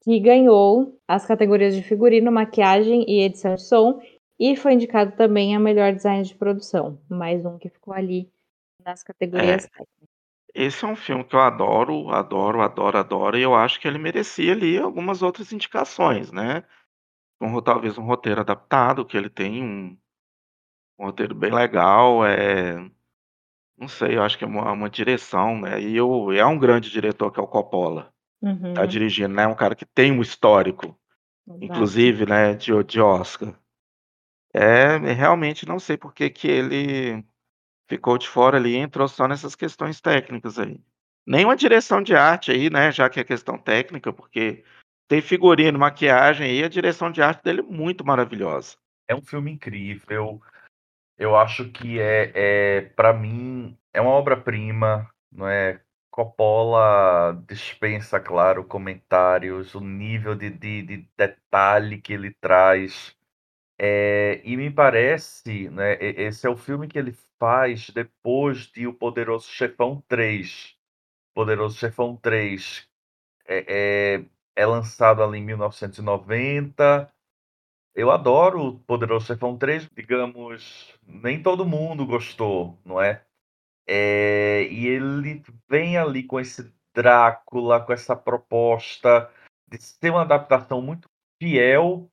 que ganhou as categorias de figurino, maquiagem e edição de som. E foi indicado também a melhor design de produção. Mais um que ficou ali nas categorias é, técnicas. Esse é um filme que eu adoro, adoro, adoro, adoro, e eu acho que ele merecia ali algumas outras indicações, né? Um, talvez um roteiro adaptado, que ele tem um, um roteiro bem legal, é, não sei, eu acho que é uma, uma direção, né? E eu, é um grande diretor que é o Coppola, tá uhum. tá dirigindo, né? Um cara que tem um histórico, Exato. inclusive, né, de, de Oscar. É, realmente não sei por que que ele ficou de fora ali entrou só nessas questões técnicas aí. Nem uma direção de arte aí, né, já que é questão técnica, porque tem figurino, maquiagem e a direção de arte dele é muito maravilhosa. É um filme incrível. Eu acho que é, é para mim, é uma obra-prima, não é? Coppola dispensa, claro, comentários, o nível de, de, de detalhe que ele traz. É, e me parece, né, esse é o filme que ele faz depois de O Poderoso Chefão 3. Poderoso Chefão 3 é, é, é lançado ali em 1990. Eu adoro o Poderoso Chefão 3, digamos, nem todo mundo gostou, não é? É, e ele vem ali com esse Drácula, com essa proposta de ser uma adaptação muito fiel,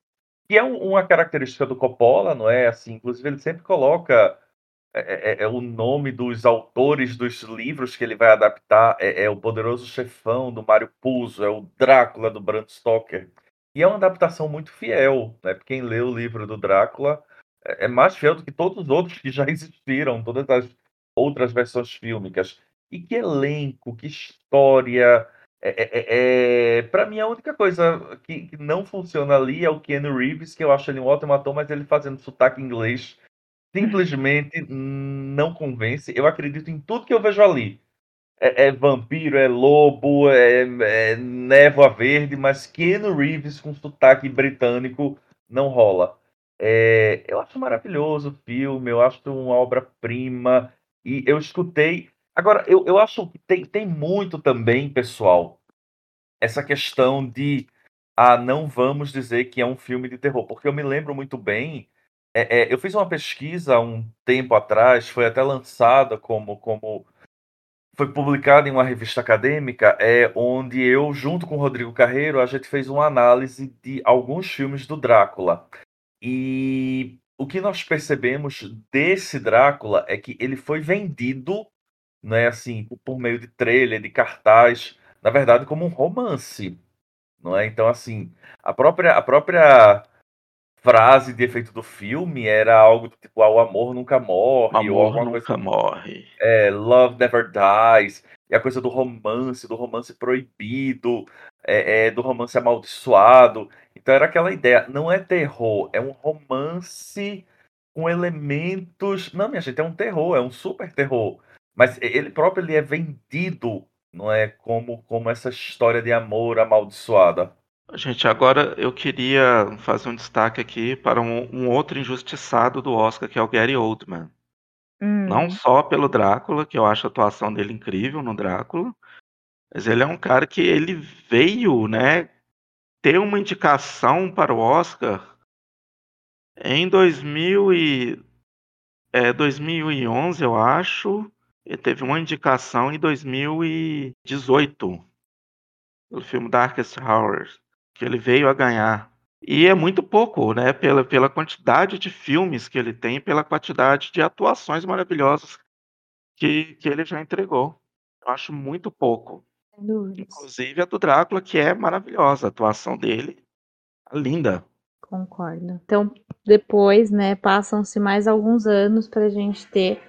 que é um, uma característica do Coppola, não é? Assim, inclusive ele sempre coloca é, é, é, o nome dos autores dos livros que ele vai adaptar, é, é o Poderoso Chefão do Mário Puzo, é o Drácula do Bram Stoker. E é uma adaptação muito fiel, né? Quem lê o livro do Drácula é, é mais fiel do que todos os outros que já existiram, todas as outras versões fílmicas. E que elenco, que história. É, é, é, é para mim, a única coisa que, que, não funciona ali é o Keanu Reeves, que eu acho ele um ótimo ator, mas ele fazendo sotaque inglês simplesmente não convence. Eu acredito em tudo que eu vejo ali. É, é vampiro, é lobo, é, é névoa verde, mas Keanu Reeves com sotaque britânico não rola. É, eu acho maravilhoso o filme, eu acho uma obra-prima. E eu escutei. Agora, eu, eu acho que tem, tem muito também, pessoal, essa questão de. Ah, não vamos dizer que é um filme de terror, porque eu me lembro muito bem. É, é, eu fiz uma pesquisa há um tempo atrás, foi até lançada como, como foi publicada em uma revista acadêmica, é onde eu, junto com o Rodrigo Carreiro, a gente fez uma análise de alguns filmes do Drácula. E o que nós percebemos desse Drácula é que ele foi vendido, né, assim, por meio de trailer, de cartaz, na verdade, como um romance, não é? Então, assim, a própria a própria frase de efeito do filme era algo tipo, ah, o amor nunca morre, amor ou alguma nunca coisa. morre. É, love never dies. E a coisa do romance, do romance proibido, é, é, do romance amaldiçoado. Então era aquela ideia, não é terror, é um romance com elementos. Não, minha gente, é um terror, é um super terror. Mas ele próprio ele é vendido, não é? Como, como essa história de amor amaldiçoada. Gente, agora eu queria fazer um destaque aqui para um, um outro injustiçado do Oscar, que é o Gary Oldman. Hum. Não só pelo Drácula, que eu acho a atuação dele incrível no Drácula, mas ele é um cara que ele veio, né, ter uma indicação para o Oscar em 2000 e, é, 2011, eu acho. Ele teve uma indicação em 2018 pelo filme Darkest Hours, que ele veio a ganhar. E é muito pouco, né? Pela, pela quantidade de filmes que ele tem, pela quantidade de atuações maravilhosas que, que ele já entregou. Eu acho muito pouco. Inclusive a do Drácula, que é maravilhosa. A atuação dele é linda. Concordo. Então, depois, né, passam-se mais alguns anos para a gente ter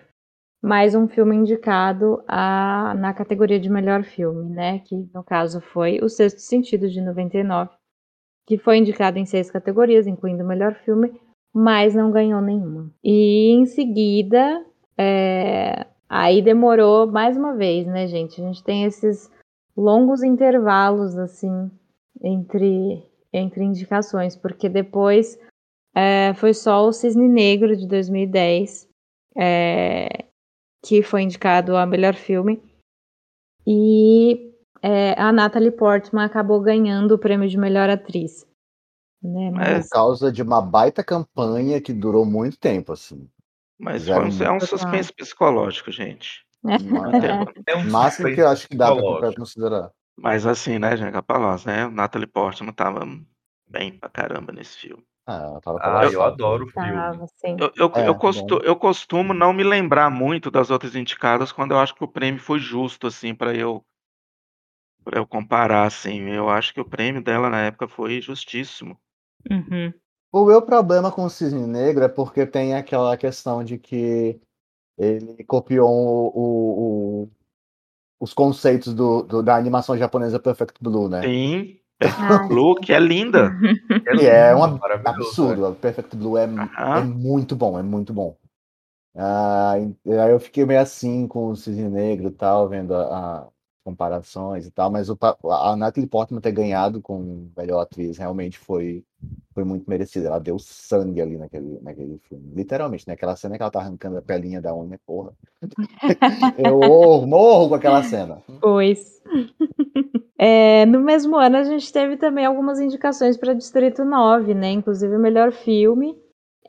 mais um filme indicado a, na categoria de melhor filme, né? Que no caso foi O Sexto Sentido de 99, que foi indicado em seis categorias, incluindo o melhor filme, mas não ganhou nenhuma. E em seguida, é, aí demorou mais uma vez, né, gente? A gente tem esses longos intervalos assim entre entre indicações, porque depois é, foi só o Cisne Negro de 2010 é, que foi indicado a melhor filme e é, a Natalie Portman acabou ganhando o prêmio de melhor atriz. Né? Mas... Por causa de uma baita campanha que durou muito tempo, assim. Mas é um suspense psicológico, gente. É, é um máximo que eu acho que dá para considerar. Mas assim, né, gente, capaz, né? Natalie Portman tava bem pra caramba nesse filme. Ah, ah eu adoro o filme. eu, eu, é, eu, costumo, eu, costumo, não me lembrar muito das outras indicadas quando eu acho que o prêmio foi justo, assim, para eu para eu comparar, assim. Eu acho que o prêmio dela na época foi justíssimo. Uhum. O meu problema com o Cisne Negro é porque tem aquela questão de que ele copiou o, o, os conceitos do, do, da animação japonesa Perfect Blue, né? Sim, Perfect Blue, que é linda. Ele é um absurdo. Né? Perfect Blue é, é muito bom, é muito bom. Ah, aí eu fiquei meio assim com o Cisne Negro e tal, vendo a, a comparações e tal, mas o, a Natalie Portman ter ganhado com melhor atriz realmente foi, foi muito merecido. Ela deu sangue ali naquele, naquele filme. Literalmente, né? Aquela cena que ela tá arrancando a pelinha da unha, porra. eu morro com aquela cena. Pois. É, no mesmo ano, a gente teve também algumas indicações para Distrito 9, né? Inclusive o melhor filme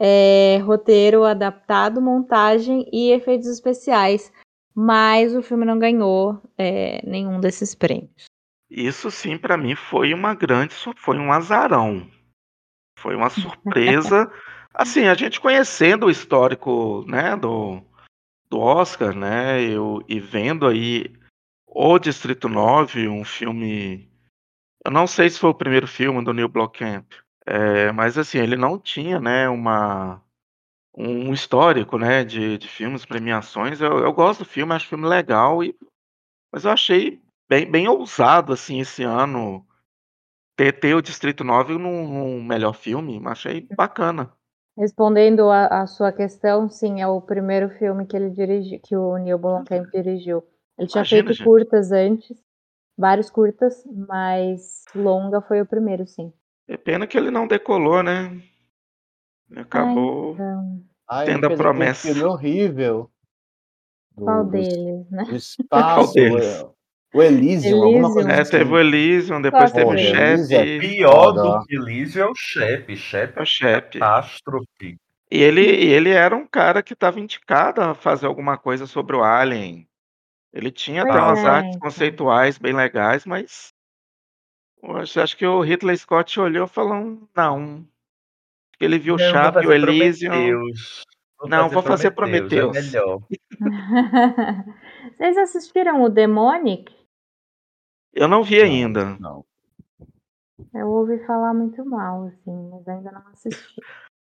é, roteiro adaptado, montagem e efeitos especiais. Mas o filme não ganhou é, nenhum desses prêmios. Isso sim, para mim foi uma grande, foi um azarão. Foi uma surpresa. assim, a gente conhecendo o histórico, né, do, do Oscar, né, eu, e vendo aí o Distrito 9, um filme. Eu não sei se foi o primeiro filme do Neil Blomkamp, é, mas assim, ele não tinha, né, uma um histórico, né, de de filmes, premiações. Eu eu gosto do filme, acho o filme legal e mas eu achei bem bem ousado, assim, esse ano ter ter o Distrito 9 num num melhor filme, achei bacana. Respondendo a a sua questão, sim, é o primeiro filme que ele dirigi que o Neil Blomkamp dirigiu. Ele tinha Imagina, feito gente. curtas antes, vários curtas, mas longa foi o primeiro, sim. É pena que ele não decolou, né? Acabou Ai, tendo a promessa. Um filme horrível. Qual deles, né? Do espaço. deles? O Elysium, alguma coisa É, assim. teve o Elysium, depois teve o Shep. É pior do que Elysium é o Shep. Shep é o Shep. catástrofe. E ele, ele era um cara que estava indicado a fazer alguma coisa sobre o Alien. Ele tinha até umas é, artes conceituais bem legais, mas Poxa, acho que o Ridley Scott olhou e falou: "Não". Ele viu o Não, Chape, o. Vou Não, vou fazer Prometheus, Prometheus. É melhor. Vocês assistiram o Demonic? Eu não vi ainda. Não. Eu ouvi falar muito mal, assim, mas ainda não assisti.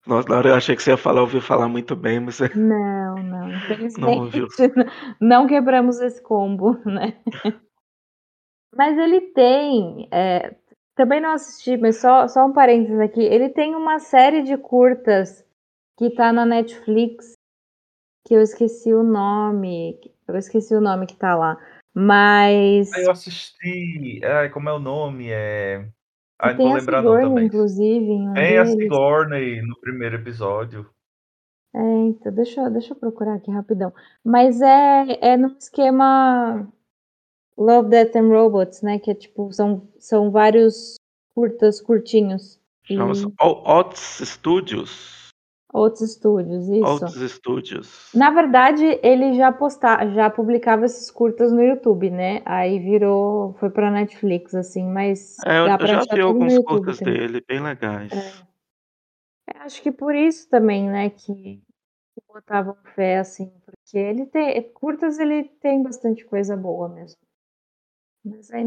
Nossa, na hora eu achei que você ia falar, ouvi falar muito bem, mas você Não, não, não infelizmente não quebramos esse combo, né? Mas ele tem, é, também não assisti, mas só, só um parênteses aqui. Ele tem uma série de curtas que tá na Netflix, que eu esqueci o nome. Eu esqueci o nome que tá lá. Mas. Ah, eu assisti. Ai, como é o nome? É. Ai, não vou a lembrar não Sigourney, também. inclusive, em um Tem a deles. Sigourney no primeiro episódio. É, então, deixa, eu- deixa eu procurar aqui rapidão. Mas é, é num esquema Love, Death and Robots, né? Que é tipo, são, são vários curtas, curtinhos. E Chama-se Otis Studios. outros estúdios, isso. Otis Studios. Na verdade, ele já posta, já publicava esses curtas no YouTube, né? Aí virou, foi pra Netflix, assim, mas É, eu, eu já vi alguns curtas também. dele, bem legais. É, acho que por isso também, né, que, que botavam fé, assim, porque ele tem, curtas ele tem bastante coisa boa mesmo.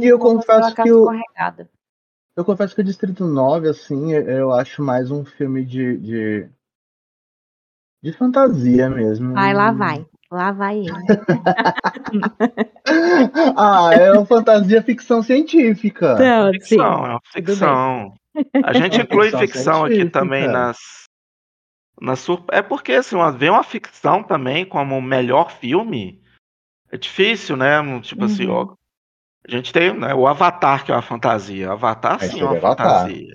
E eu confesso que o- escorregada. Eu confesso que o Distrito 9, assim, eu acho mais um filme de. de, de fantasia mesmo. Ai, lá vai. Lá vai ele. ah, é uma fantasia ficção científica. Então, sim. Ficção, é uma ficção. A gente É inclui ficção ficção aqui também nas. nas sur... É porque, assim, uma- ver uma ficção também como o melhor filme é difícil, né? Tipo assim, Uhum. ó. A gente tem né, o Avatar, que é uma fantasia. Avatar, É, sim, é uma Avatar. fantasia.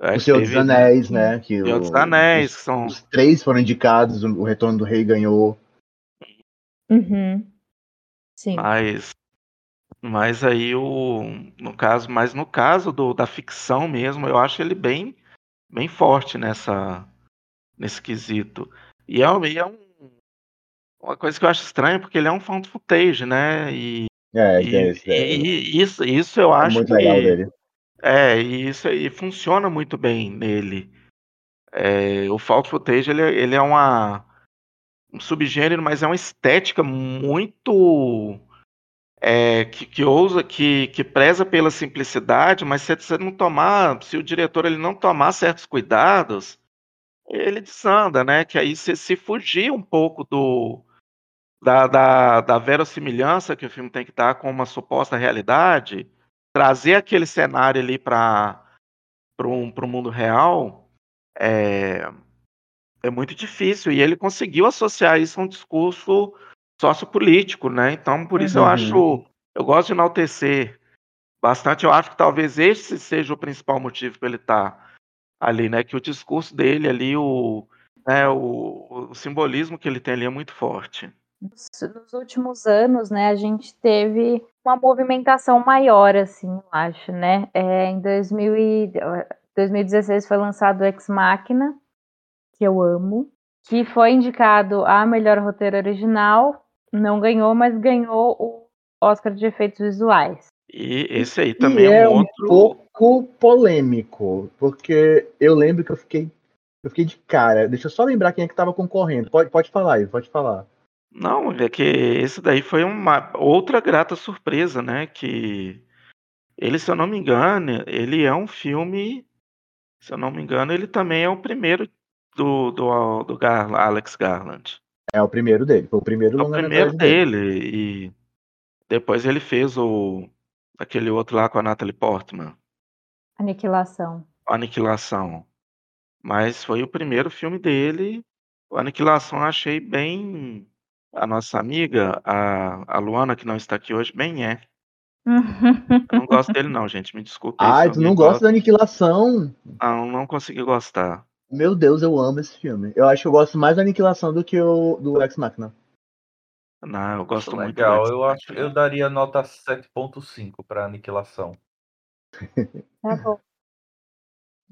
É, O Senhor dos Anéis, né? Que Senhor dos o- Anéis, os, que são. os três foram indicados, o o Retorno do Rei ganhou. Uhum. Sim. Mas, mas aí o, no caso, mas no caso do, da ficção mesmo, eu acho ele bem, bem forte nessa, nesse quesito. E é, um- e é um, uma coisa que eu acho estranha, porque ele é um found footage, né? E, É, e, tem esse- é, e isso, isso eu é acho muito que legal dele. é, e isso aí funciona muito bem nele. É, o found footage ele, é- ele é uma um subgênero, mas é uma estética muito é, que, que ousa, que, que preza pela simplicidade, mas se você não tomar, se o diretor ele não tomar certos cuidados, ele desanda, né? Que aí se, se fugir um pouco do da, da, da verossimilhança que o filme tem que dar com uma suposta realidade, trazer aquele cenário ali para um, pro mundo real, é, é muito difícil. E ele conseguiu associar isso a um discurso sociopolítico, né? Então, por isso uhum. eu acho. Eu gosto de enaltecer bastante. Eu acho que talvez esse seja o principal motivo para ele estar tá ali, né? Que o discurso dele ali, o, né, o, o simbolismo que ele tem ali é muito forte. Nos últimos anos, né, a gente teve uma movimentação maior, assim, eu acho, né? É, em 2000 e, 2016 foi lançado o Ex Machina, que eu amo, que foi indicado a melhor roteiro original, não ganhou, mas ganhou o Oscar de efeitos visuais. E esse aí também é um, outro... pouco polêmico, porque eu lembro que eu fiquei eu fiquei de cara. Deixa eu só lembrar quem é que estava concorrendo. Pode, pode falar aí, pode falar. Não, é que esse daí foi uma outra grata surpresa, né? Que ele, se eu não me engano, ele é um filme. Se eu não me engano, ele também é o primeiro do, do, do Gar Alex Garland. É o primeiro dele, foi o primeiro É o primeiro dele. dele. E depois ele fez o aquele outro lá com a Natalie Portman. Aniquilação. Aniquilação. Mas foi o primeiro filme dele. O Aniquilação eu achei bem a nossa amiga, a, a Luana, que não está aqui hoje, bem é. Eu não gosto dele, não, gente. Me desculpe. Ai, tu não gosta da aniquilação? Não, não consegui gostar. Meu Deus, eu amo esse filme. Eu acho que eu gosto mais da aniquilação do que o do Ex Machina. Não, eu gosto muito. Legal, eu acho eu daria nota 7.5 para aniquilação. Tá bom.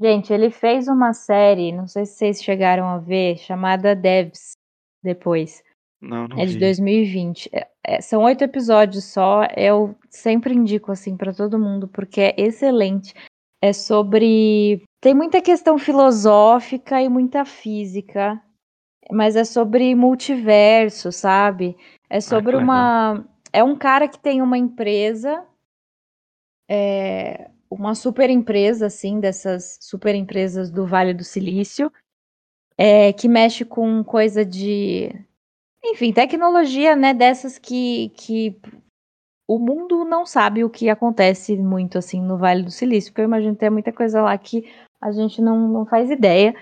Gente, ele fez uma série, não sei se vocês chegaram a ver, chamada Devs depois. Não, não é de vi. 2020. É, é, são oito episódios só. Eu sempre indico assim para todo mundo porque é excelente. É sobre tem muita questão filosófica e muita física, mas é sobre multiverso, sabe? É sobre ah, uma é um cara que tem uma empresa é, uma super empresa assim dessas super empresas do Vale do Silício é, que mexe com coisa de enfim, tecnologia, né, dessas que, que o mundo não sabe o que acontece muito assim no Vale do Silício, porque eu imagino que tem muita coisa lá que a gente não, não faz ideia.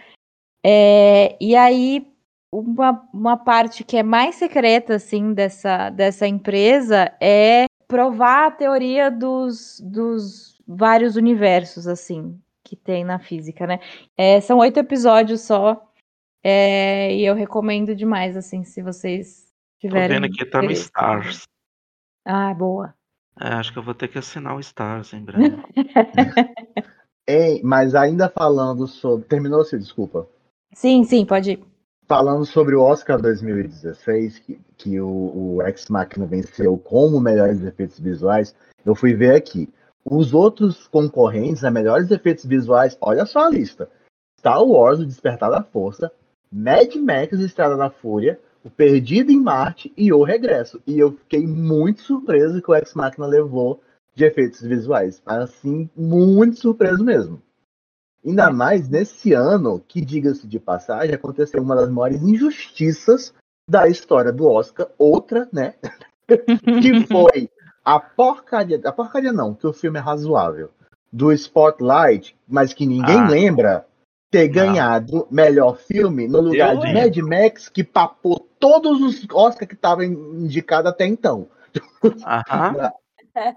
É, e aí, uma, uma parte que é mais secreta assim dessa, dessa empresa é provar a teoria dos, dos vários universos assim que tem na física, né? É, são oito episódios só. É, e eu recomendo demais, assim, se vocês tiverem. Tô vendo aqui, tá no Stars. Ah, boa. É, acho que eu vou ter que assinar o Stars em breve. Ei, mas ainda falando sobre. Terminou, se desculpa? Sim, sim, pode ir. Falando sobre o Oscar 2016, que, que o, o Ex Machina venceu como melhores efeitos visuais, eu fui ver aqui. Os outros concorrentes a melhores efeitos visuais, olha só a lista: Star Wars, O Despertar da Força, Mad Max Estrada da Fúria, O Perdido em Marte e O Regresso. E eu fiquei muito surpreso que o Ex Machina levou de efeitos visuais. Assim, muito surpreso mesmo. Ainda mais nesse ano, que diga-se de passagem, aconteceu uma das maiores injustiças da história do Oscar, outra, né? que foi a porcaria, a porcaria não, que o filme é razoável, do Spotlight, mas que ninguém ah. lembra, ter ganhado melhor filme no lugar eu de lembro. Mad Max, que papou todos os Oscars que estavam indicados até então. Aham.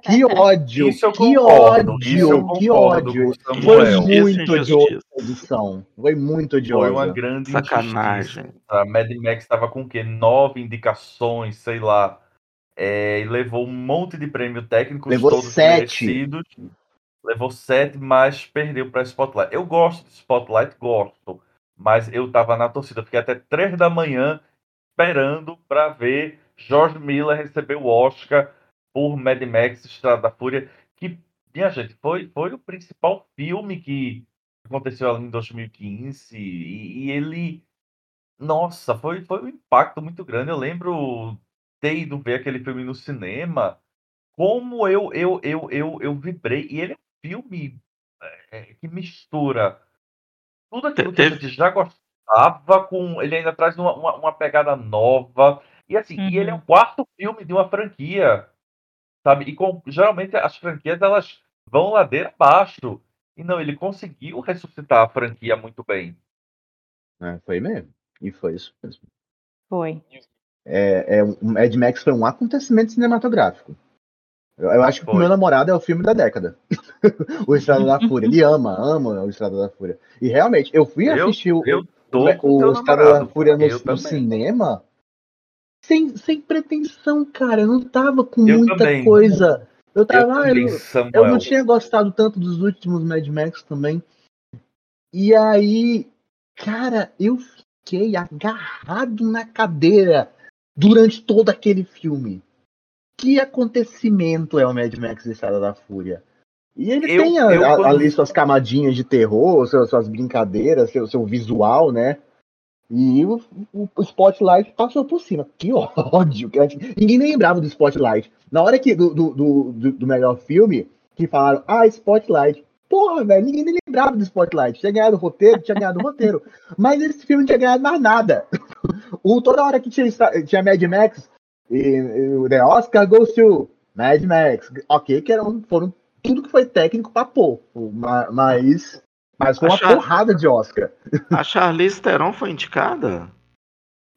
Que ódio, que ódio, que ódio. Foi muito de edição. Foi muito de Foi uma grande sacanagem. A Mad Max estava com o quê? Nove indicações, sei lá. É, e levou um monte de prêmio técnico, levou todos sete. merecidos levou sete, mas perdeu para Spotlight. Eu gosto de Spotlight, gosto, mas eu tava na torcida, fiquei até três da manhã esperando para ver George Miller receber o Oscar por Mad Max Estrada da Fúria, que, minha gente, foi, foi o principal filme que aconteceu ali em 2015 e, e ele nossa, foi, foi um impacto muito grande. Eu lembro ter ido ver aquele filme no cinema, como eu eu eu eu, eu vibrei. E ele é filme é, que mistura tudo aquilo que a gente já gostava com. Ele ainda traz uma, uma, uma pegada nova. E assim, uhum. e ele é o uhum. quarto filme de uma franquia. Sabe? E com, geralmente as franquias elas vão ladeira abaixo. E não, ele conseguiu ressuscitar a franquia muito bem. É, foi mesmo. E foi isso mesmo. Foi. É, é, o Mad Max foi um acontecimento cinematográfico. Eu, eu acho que o meu namorado é o filme da década. o Estrada da Fúria. Ele ama, ama o Estrada da Fúria. E realmente, eu fui assistir eu, o, o, o Estrada da Fúria no, no cinema sem, sem pretensão, cara. Eu não tava com muita também. coisa. Eu tava. Eu, também, eu, eu, não tinha gostado tanto dos últimos Mad Max também. E aí, cara, eu fiquei agarrado na cadeira durante todo aquele filme. Que acontecimento é o Mad Max Estrada da Fúria? E ele eu, tem a, eu, a, ali suas camadinhas de terror, suas, suas brincadeiras, seu, seu visual, né? E o, o, Spotlight passou por cima. Que ódio! Ninguém nem lembrava do Spotlight. Na hora que do, do, do, do melhor filme, que falaram, ah, Spotlight. Porra, velho, ninguém nem lembrava do Spotlight. Tinha ganhado o roteiro, tinha ganhado o roteiro. Mas esse filme não tinha ganhado mais nada. o, toda hora que tinha, tinha Mad Max, e, e The Oscar goes to Mad Max. Ok, que eram, foram tudo que foi técnico pra pôr. Mas mas foi uma Char... porrada de Oscar. A Charlize Theron foi indicada?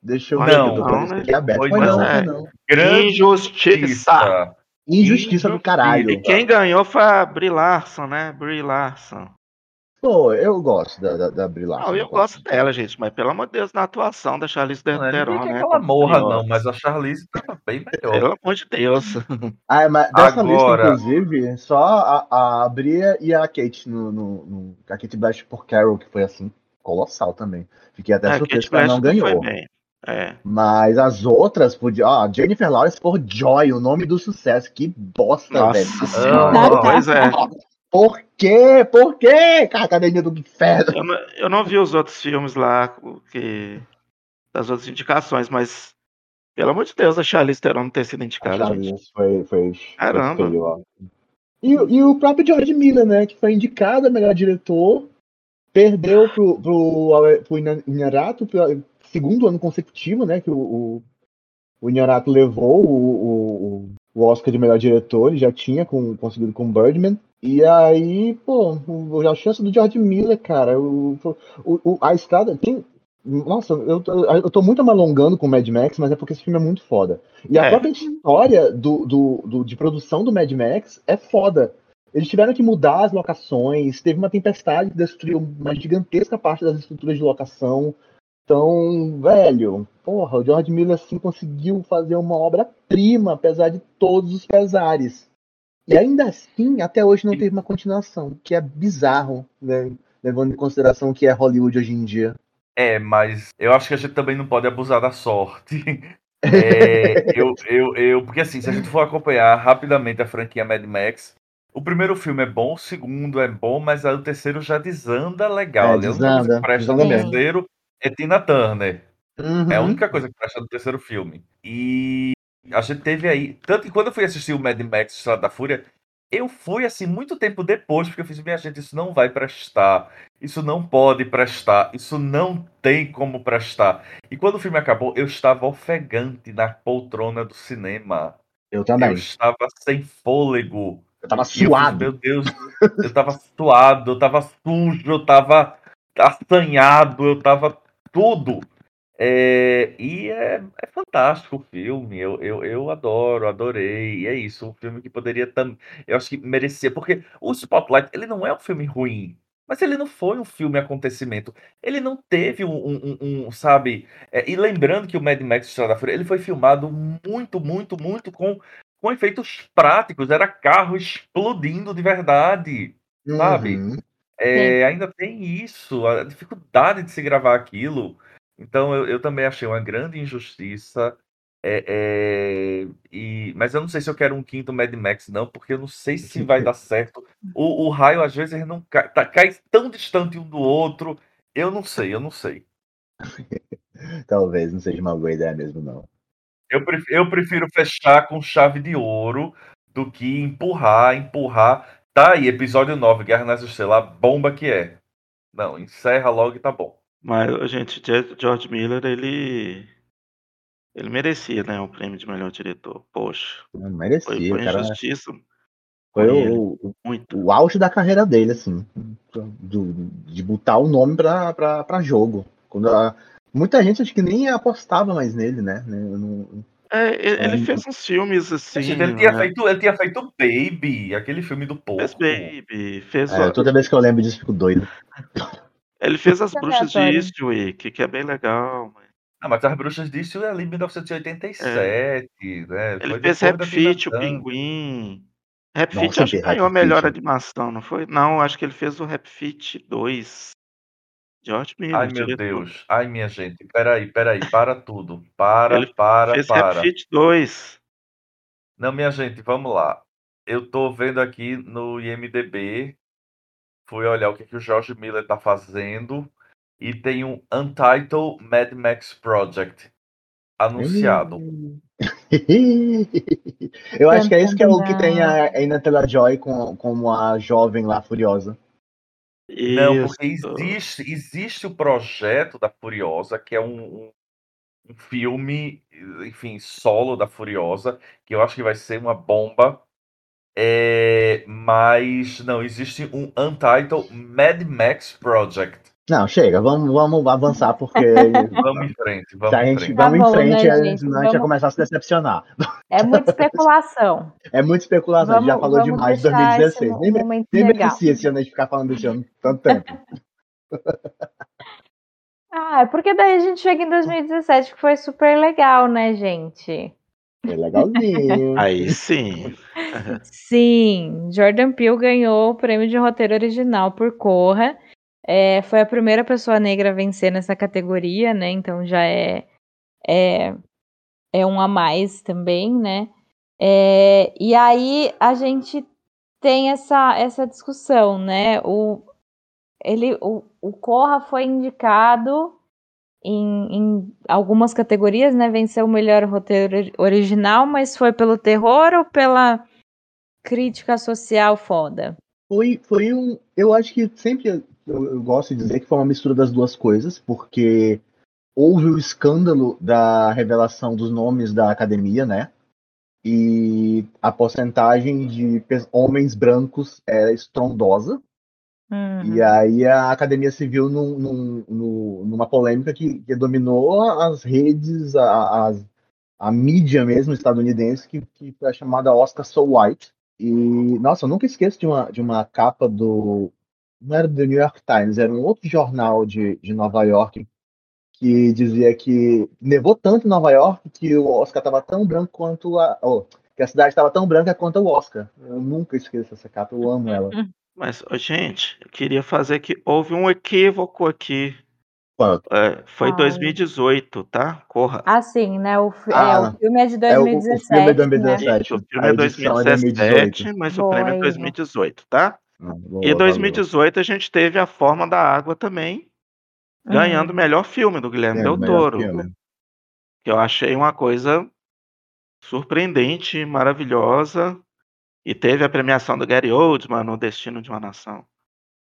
Deixa eu ver. Não, não, né? aberto. Foi, não, é. não. Grande Injustiça. Injustiça do caralho. E quem ganhou foi a Brie Larson, né? Brie Larson. Pô, eu gosto da, da, da Brie Larson. Não, eu gosto dela, gente, mas pelo amor de Deus, na atuação da Charlize Theron, não, é né? Não ela morra, não, mas a Charlize tá bem melhor. Pelo amor de Deus. Ah, mas dessa Agora... lista, inclusive, só a, a Bria e a Kate no, no, no, A Kate Blanchett por Carol, que foi assim, colossal também. Fiquei até é, surpreso que ela não ganhou. É. Mas as outras podiam. Ó, Jennifer Lawrence por Joy, o nome do sucesso. Que bosta, Nossa, velho. Ah, pois é. Por quê? Por quê? Academia do Inferno. Eu não, eu não vi os outros filmes lá, que, das outras indicações, mas pelo amor de Deus, a Charlize Theron não ter sido indicada. A Charlize foi, foi, Caramba. Foi feio, e, e, o próprio George Miller, né, que foi indicado a melhor diretor, perdeu pro, pro, pro Inarato segundo ano consecutivo, né, que o, o, o Inarato levou o, o, o Oscar de melhor diretor, ele já tinha com, conseguido com Birdman. E aí, pô, a chance do George Miller, cara, o, o, a estrada tem. Nossa, eu, eu tô muito alongando com o Mad Max, mas é porque esse filme é muito foda. E a é. própria história do, do, do, de produção do Mad Max é foda. Eles tiveram que mudar as locações, teve uma tempestade que destruiu uma gigantesca parte das estruturas de locação. Então, velho, porra, o George Miller assim conseguiu fazer uma obra-prima, apesar de todos os pesares. E ainda assim, até hoje não teve uma continuação, que é bizarro, né? levando em consideração que é Hollywood hoje em dia. É, mas eu acho que a gente também não pode abusar da sorte. É, eu, eu, eu, porque assim, se a gente for acompanhar rapidamente a franquia Mad Max, o primeiro filme é bom, o segundo é bom, mas aí o terceiro já desanda legal. É, desanda, a presta no terceiro é Tina Turner. Uhum. É a única coisa que presta no terceiro filme. E a gente teve aí. Tanto que quando eu fui assistir o Mad Max Estrada da Fúria, eu fui assim muito tempo depois, porque eu fiz, minha gente, isso não vai prestar. Isso não pode prestar. Isso não tem como prestar. E quando o filme acabou, eu estava ofegante na poltrona do cinema. Eu também. Eu estava sem fôlego. Eu estava suado. Eu, meu Deus, eu estava suado, eu estava sujo, eu estava assanhado, eu estava tudo. É, e é, é fantástico o filme, eu, eu, eu adoro, adorei. E é isso, um filme que poderia também. Eu acho que merecia, porque o Spotlight ele não é um filme ruim, mas ele não foi um filme acontecimento. Ele não teve um, um, um, um sabe? É, e lembrando que o Mad Max Estrada da Fúria ele foi filmado muito, muito, muito com, com efeitos práticos. Era carro explodindo de verdade, sabe? Uhum. É, ainda tem isso, a dificuldade de se gravar aquilo. Então eu, eu também achei uma grande injustiça. É, é, e, mas eu não sei se eu quero um quinto Mad Max, não, porque eu não sei se vai dar certo. O, o raio, às vezes, não cai, tá, cai tão distante um do outro. Eu não sei, eu não sei. Talvez não seja uma boa ideia mesmo, não. Eu prefiro, eu prefiro fechar com chave de ouro do que empurrar, empurrar. Tá aí, episódio 9, Guerra nas Estrelas, bomba que é. Não, encerra logo e tá bom. Mas, gente, George Miller, ele. Ele merecia, né? O prêmio de melhor diretor. Poxa. Não merecia, foi, foi cara. injustiça. Foi o, o, muito. o auge da carreira dele, assim. Do, de botar o nome pra, pra, pra jogo. Quando a, muita gente acho que nem apostava mais nele, né? Não... É, ele fez uns filmes assim. Ele, tinha né? feito, ele tinha feito Baby, aquele filme do povo. Fez Baby, fez. É, toda vez que eu lembro disso, fico doido. Ele fez As Bruxas de Eastwick, que é bem legal. Mas... Ah, mas As Bruxas de Eastwick é ali em 1987, é. né? Ele Foi fez Rap Fit, o Pinguim. Rap Fit acho que ganhou a melhor animação, não foi? Não, acho que ele fez o Rap Fit 2. George Miller. Ai, meu. Deus. Ai, minha gente. Peraí, peraí. Para tudo. Para, ele para, fez para. Rap Fit 2. Não, minha gente, vamos lá. Eu tô vendo aqui no IMDB. Fui olhar o que, que o George Miller tá fazendo. E tem um Untitled Mad Max Project anunciado. Eu acho que é isso que é o que tem a Anya Taylor-Joy com, como a jovem lá furiosa. Não, porque existe, existe o projeto da Furiosa, que é um, um, um filme, enfim, solo da Furiosa, que eu acho que vai ser uma bomba. É, mas não, existe um Untitled Mad Max Project. Não, chega, vamos, vamos avançar, porque. vamos em frente, vamos gente, em frente. Vamos tá em frente, né, gente? senão a gente vai começar a se decepcionar. É muita especulação. é muita especulação, vamos, já falou demais de 2016. Nem, nem merecia esse ano a gente ficar falando desse ano tanto tempo. ah, é porque daí a gente chega em 2017, que foi super legal, né, gente? Foi legalzinho. Aí sim. sim, Jordan Peele ganhou o prêmio de roteiro original por Corra. É, foi a primeira pessoa negra a vencer nessa categoria, né? Então já é, é, é um a mais também, né? É, e aí a gente tem essa, essa discussão, né? O, ele, o, o Corra foi indicado em, em, algumas categorias, né? Venceu o melhor roteiro original, mas foi pelo terror ou pela crítica social foda? Foi, foi um. Eu acho que sempre eu, eu, gosto de dizer que foi uma mistura das duas coisas, porque houve o escândalo da revelação dos nomes da academia, né? E a porcentagem de homens brancos era estrondosa. Uhum. E aí a academia se viu num, num, numa polêmica que, que, dominou as redes, a, a, a mídia mesmo estadunidense, que, que foi a chamada Oscar So White. E, nossa, eu nunca esqueço de uma, de uma capa do não era do New York Times, era um outro jornal de, de Nova York que dizia que nevou tanto em Nova York que o Oscar estava tão branco quanto a. Oh, que a cidade estava tão branca quanto o Oscar. Eu nunca esqueço essa capa, eu amo ela. Mas, gente, eu queria fazer que houve um equívoco aqui. Quanto? É, foi Ai. 2018, tá? Corra. Ah, sim, né? O, ah, é, o filme é de 2017. É, o, o filme é 2017. Né? O filme é 2017, é mas o prêmio é 2018, tá? Ah, e 2018 a gente teve A Forma da Água também, ganhando o uhum. melhor filme do Guilherme é, Del Toro. Que eu achei uma coisa surpreendente, maravilhosa. E teve a premiação do Gary Oldman no Destino de uma Nação.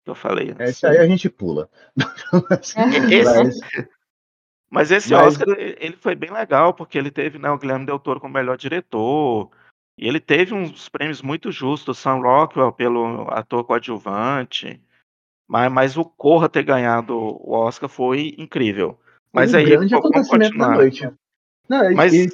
Que eu falei. Assim. Esse aí a gente pula. esse, mas esse mas... Oscar, ele foi bem legal, porque ele teve né, o Guilherme Del Toro como melhor diretor. E ele teve uns prêmios muito justos, Sam Rockwell pelo ator coadjuvante, mas, mas o Corra ter ganhado o Oscar foi incrível. Mas um aí, grande acontecimento da noite. Não, mas... e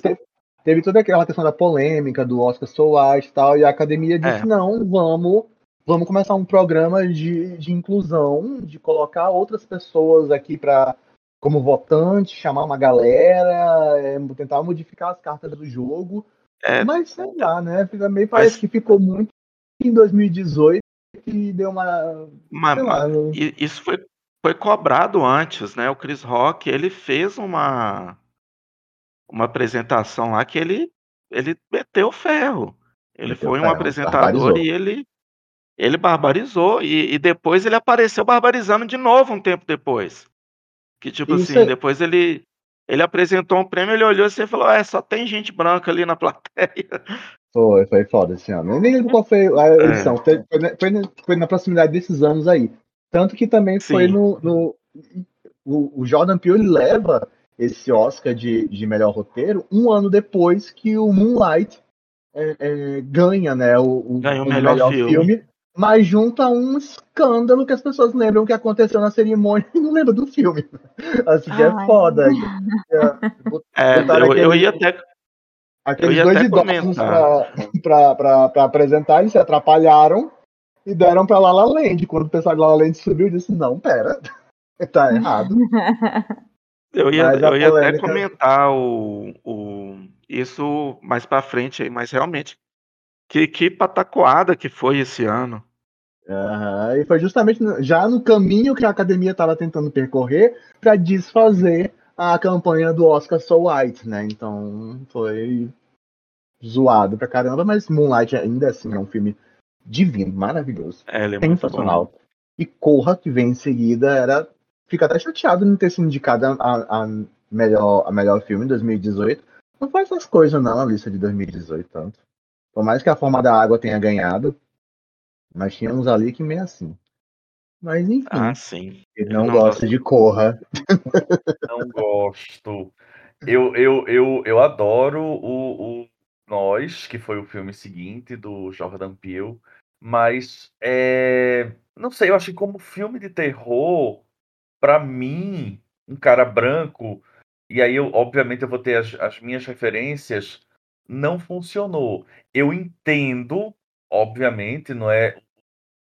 teve, toda aquela questão da polêmica do Oscar So White e tal, e a academia disse, é. não, vamos, vamos começar um programa de, de inclusão, de colocar outras pessoas aqui para como votante, chamar uma galera, é, tentar modificar as cartas do jogo é, mas sei lá, né? Também parece mas... que ficou muito em 2018 e deu uma. uma, lá, isso foi, foi cobrado antes, né? O Chris Rock ele fez uma uma apresentação lá que ele ele meteu ferro. Ele meteu foi um ferro, apresentador barbarizou. e ele ele barbarizou e, e, depois ele apareceu barbarizando de novo um tempo depois. Que tipo isso assim, é... depois ele ele apresentou um prêmio, ele olhou assim e falou: É, só tem gente branca ali na plateia. Foi, foi foda esse ano. Eu nem lembro qual foi a é. edição. É. Foi, foi, foi, na proximidade desses anos aí. Tanto que também Sim. foi no. no o, o, Jordan Peele leva esse Oscar de, de melhor roteiro um ano depois que o Moonlight é, é, ganha, né? O, o, ganha o melhor, melhor filme. filme. mas junto a um escândalo que as pessoas lembram que aconteceu na cerimônia e não lembram do filme. Assim que é foda. É, eu, eu ia até. Aqueles dois idosos para apresentar, eles se atrapalharam e deram para Lala Land. Quando o pessoal de Lala Land subiu, disse: Não, pera, tá errado. Eu ia, eu ia polêmica... até comentar o, o, isso mais para frente aí, mas realmente que, que patacoada que foi esse ano. Uhum, e foi justamente já no caminho que a academia estava tentando percorrer para desfazer a campanha do Oscar So White, né? Então foi zoado pra caramba, mas Moonlight ainda assim é um filme divino, maravilhoso. É, é sensacional. E Corra, que vem em seguida, era. Fica até chateado de não ter sido indicado a, a, melhor, a melhor filme em 2018. Não faz essas coisas não, a lista de 2018 tanto. Por mais que a forma da água tenha ganhado, mas tínhamos ali que meio assim. Mas enfim. Ah, sim. Ele não, não gosta de Corra. Não gosto. Eu, eu, eu, eu adoro o, o Nós, que foi o filme seguinte do Jordan Peele, mas é, não sei, eu acho que como filme de terror, para mim, um cara branco, e aí eu, obviamente eu vou ter as, as minhas referências, não funcionou. Eu entendo, obviamente, não é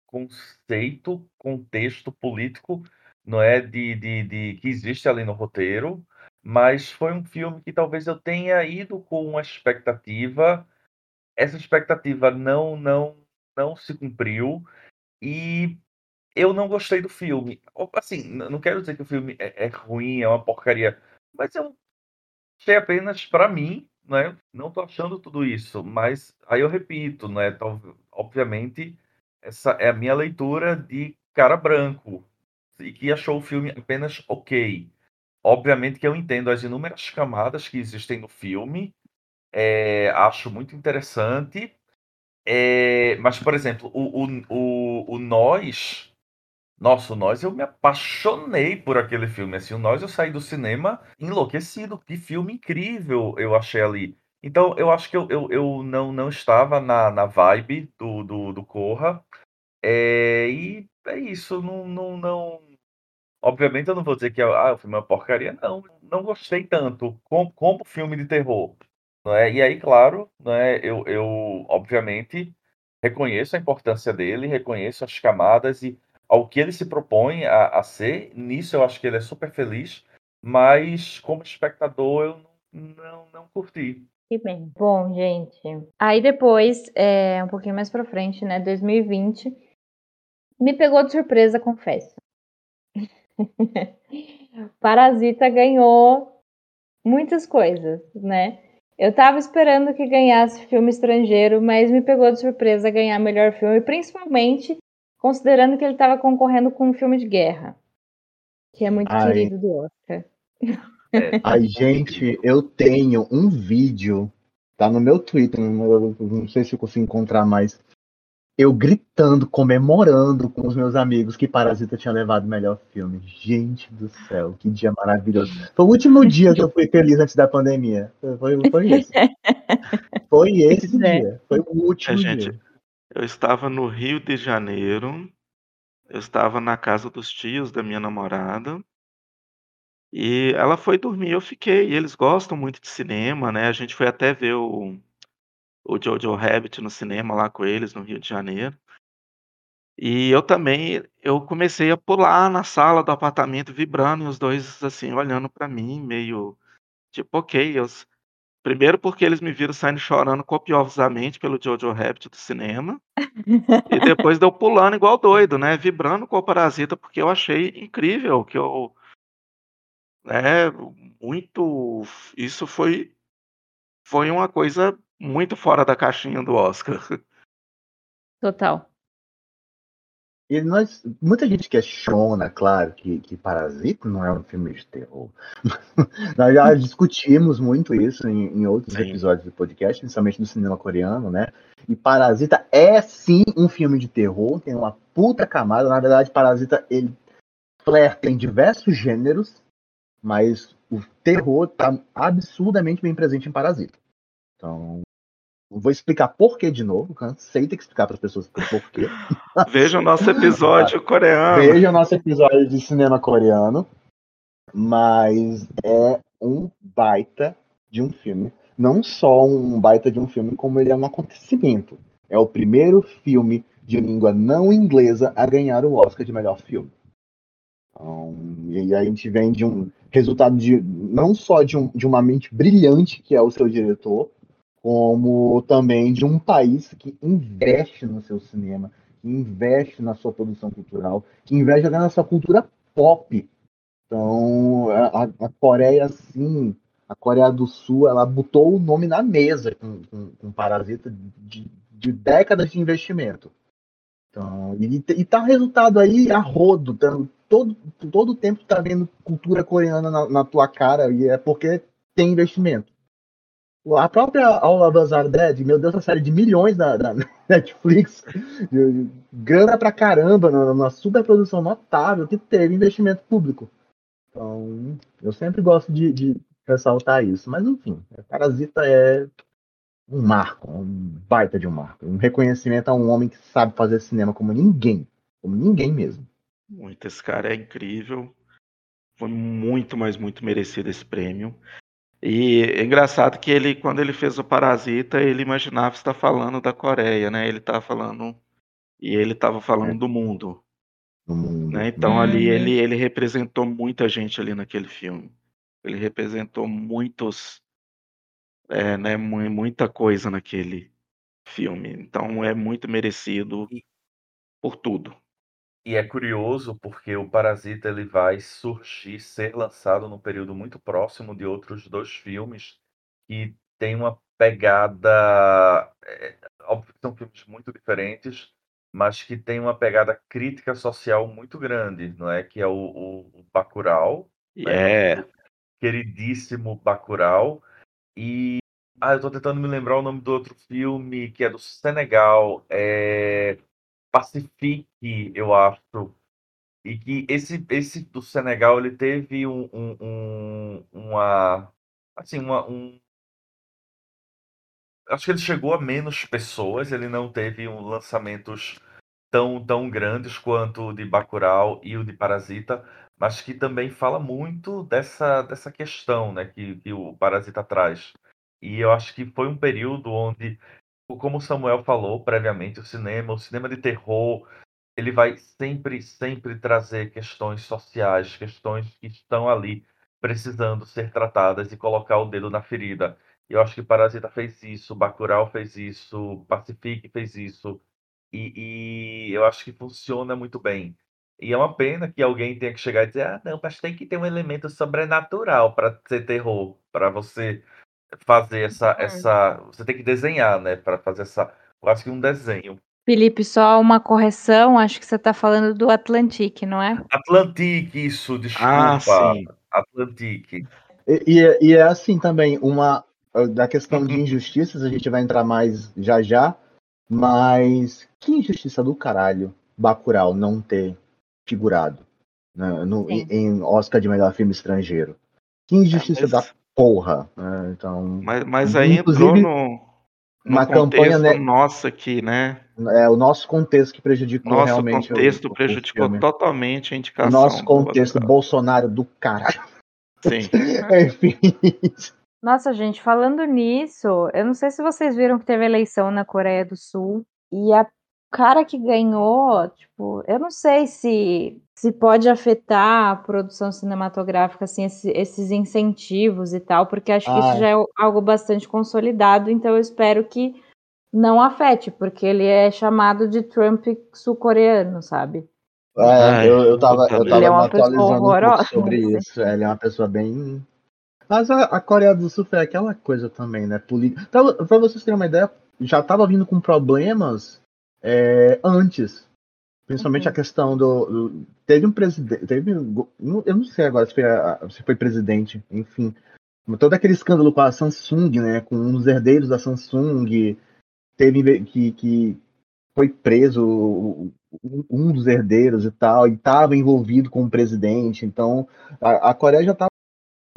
conceito, contexto político, não é de, de, de que existe ali no roteiro, mas foi um filme que talvez eu tenha ido com uma expectativa, essa expectativa não não não se cumpriu e eu não gostei do filme. Assim, não quero dizer que o filme é, é ruim, é uma porcaria, mas eu achei apenas para mim né, não tô achando tudo isso, mas aí eu repito, né, obviamente essa é a minha leitura de cara branco e que achou o filme apenas ok. Obviamente que eu entendo as inúmeras camadas que existem no filme, é, acho muito interessante, é, mas por exemplo, o, o, o, o Nós nossa, Nós, eu me apaixonei por aquele filme. Assim, o Nós, eu saí do cinema enlouquecido. Que filme incrível eu achei ali. Então, eu acho que eu, eu, eu não, não estava na, na vibe do, do, do Corra. É, e é isso. Não, não, não. Obviamente, eu não vou dizer que ah, o filme é uma porcaria. Não, não gostei tanto como, como filme de terror. Não é? E aí, claro, não é? eu, eu, obviamente, reconheço a importância dele, reconheço as camadas e ao que ele se propõe a, a, ser. Nisso eu acho que ele é super feliz, mas como espectador eu não, não, curti. Que bem. Bom, gente. Aí depois, é, um pouquinho mais pra frente, né, 2020, me pegou de surpresa, confesso. Parasita ganhou muitas coisas, né? Eu tava esperando que ganhasse filme estrangeiro, mas me pegou de surpresa ganhar melhor filme, principalmente considerando que ele estava concorrendo com um filme de guerra, que é muito Ai. querido do Oscar. É. Ai, gente, eu tenho um vídeo, tá no meu Twitter, não, não sei se eu consigo encontrar mais. Eu gritando, comemorando com os meus amigos que Parasita tinha levado o melhor filme. Gente do céu, que dia maravilhoso. Foi o último dia que eu fui feliz antes da pandemia. Foi, foi esse. Foi esse é. dia. Foi o último é, gente, dia. Eu estava no Rio de Janeiro, eu estava na casa dos tios da minha namorada, e ela foi dormir, eu fiquei. E eles gostam muito de cinema, né? A gente foi até ver o, o Jojo Rabbit no cinema lá com eles no Rio de Janeiro. E eu também, eu comecei a pular na sala do apartamento, vibrando, e os dois assim olhando para mim, meio tipo, ok, eu, Primeiro porque eles me viram saindo chorando copiosamente pelo Jojo Rabbit do cinema. e depois deu pulando igual doido, né? Vibrando com o Parasita, porque eu achei incrível, que eu... É, muito... Isso foi... Foi uma coisa muito fora da caixinha do Oscar. Total. E nós, muita gente questiona, claro, que, que Parasita não é um filme de terror. nós já discutimos muito isso em, em outros sim. episódios do podcast, principalmente do cinema coreano, né? E Parasita é sim um filme de terror, tem uma puta camada. Na verdade, Parasita ele flerta em diversos gêneros, mas o terror tá absurdamente bem presente em Parasita. Então, vou explicar por que de novo, cansei de explicar para as pessoas por quê. Veja o nosso episódio coreano. Veja o nosso episódio de cinema coreano. Mas é um baita de um filme. Não só um baita de um filme, como ele é um acontecimento. É o primeiro filme de língua não inglesa a ganhar o Oscar de melhor filme. Então, e a gente vem de um resultado de não só de, um, de uma mente brilhante que é o seu diretor, como também de um país que investe no seu cinema, que investe na sua produção cultural, que investe até na sua cultura pop. Então, a, a Coreia, sim, a Coreia do Sul, ela botou o nome na mesa com, com, com Parasita de, de décadas de investimento. Então, e, e tá resultado aí a rodo, tá, todo, todo tempo tá vendo cultura coreana na, na, tua cara, e é porque tem investimento. A própria Us Are Dead, meu Deus, a série de milhões na Netflix, grana pra caramba, numa super produção notável que teve investimento público. Então, eu sempre gosto de, de ressaltar isso. Mas, enfim, Parasita é um marco, um baita de um marco. Um reconhecimento a um homem que sabe fazer cinema como ninguém. Como ninguém mesmo. Muito, esse cara é incrível. Foi muito, mas muito merecido esse prêmio. E é engraçado que ele, quando ele fez o Parasita, ele imaginava estar falando da Coreia, né? Ele estava falando. E ele estava falando é. do mundo. Do mundo. Né? Então uhum. ali ele, ele representou muita gente ali naquele filme. Ele representou muitos é, né, muita coisa naquele filme. Então é muito merecido por tudo. E é curioso porque o Parasita ele vai surgir, ser lançado num período muito próximo de outros dois filmes que tem uma pegada. É, óbvio que são filmes muito diferentes, mas que tem uma pegada crítica social muito grande, não é? Que é o, o, o Bacurau, né? queridíssimo Bacurau, e ah, eu tô tentando me lembrar o nome do outro filme que é do Senegal. É Pacifique, eu acho. E que esse, esse do Senegal ele teve um, um, um uma assim uma um acho que ele chegou a menos pessoas, ele não teve um lançamentos tão tão grandes quanto o de Bacurau e o de Parasita, mas que também fala muito dessa dessa questão, né, que, que o Parasita traz e eu acho que foi um período onde, como o Samuel falou previamente, o cinema, o cinema de terror, ele vai sempre, sempre trazer questões sociais, questões que estão ali precisando ser tratadas e colocar o dedo na ferida. Eu acho que Parasita fez isso, Bacurau fez isso, Pacific fez isso, e, e, eu acho que funciona muito bem. E é uma pena que alguém tenha que chegar e dizer: ah, não, mas tem que ter um elemento sobrenatural para ser terror, para você fazer essa, uhum. essa. Você tem que desenhar, né? Para fazer essa. Quase que um desenho. Felipe, só uma correção, acho que você está falando do Atlantique, não é? Atlantique, isso, desculpa. Ah, sim. Atlantique. E, e, e, é assim também, uma da questão de injustiças, a gente vai entrar mais já já, mas que injustiça do caralho Bacurau não ter figurado né, no, em Oscar de melhor filme estrangeiro. Que injustiça é, mas... da porra. Né? Então, mas, mas aí entrou no, uma campanha né, nossa aqui, né? É o nosso contexto que prejudicou nosso realmente. Nosso contexto o, prejudicou o totalmente a indicação. O nosso contexto do Bolsonaro do caralho. Sim. Enfim. Nossa, gente, falando nisso, eu não sei se vocês viram que teve eleição na Coreia do Sul e a cara que ganhou, tipo, eu não sei se se pode afetar a produção cinematográfica, assim, esse, esses incentivos e tal, porque acho que isso já é algo bastante consolidado, então eu espero que não afete, porque ele é chamado de Trump sul-coreano, sabe? É, eu, eu tava, eu tava é atualizando um sobre isso. Ele é uma pessoa bem. Mas a, a, Coreia do Sul foi aquela coisa também, né? Política. Pra, pra vocês terem uma ideia, já tava vindo com problemas é, antes. Principalmente uhum. a questão do, do, Teve um presidente. Teve, eu não sei agora se foi, a, se foi presidente, enfim. Todo aquele escândalo com a Samsung, né? Com um dos herdeiros da Samsung. Teve que, que foi preso um dos herdeiros e tal, e estava envolvido com o presidente. Então, a, a Coreia já estava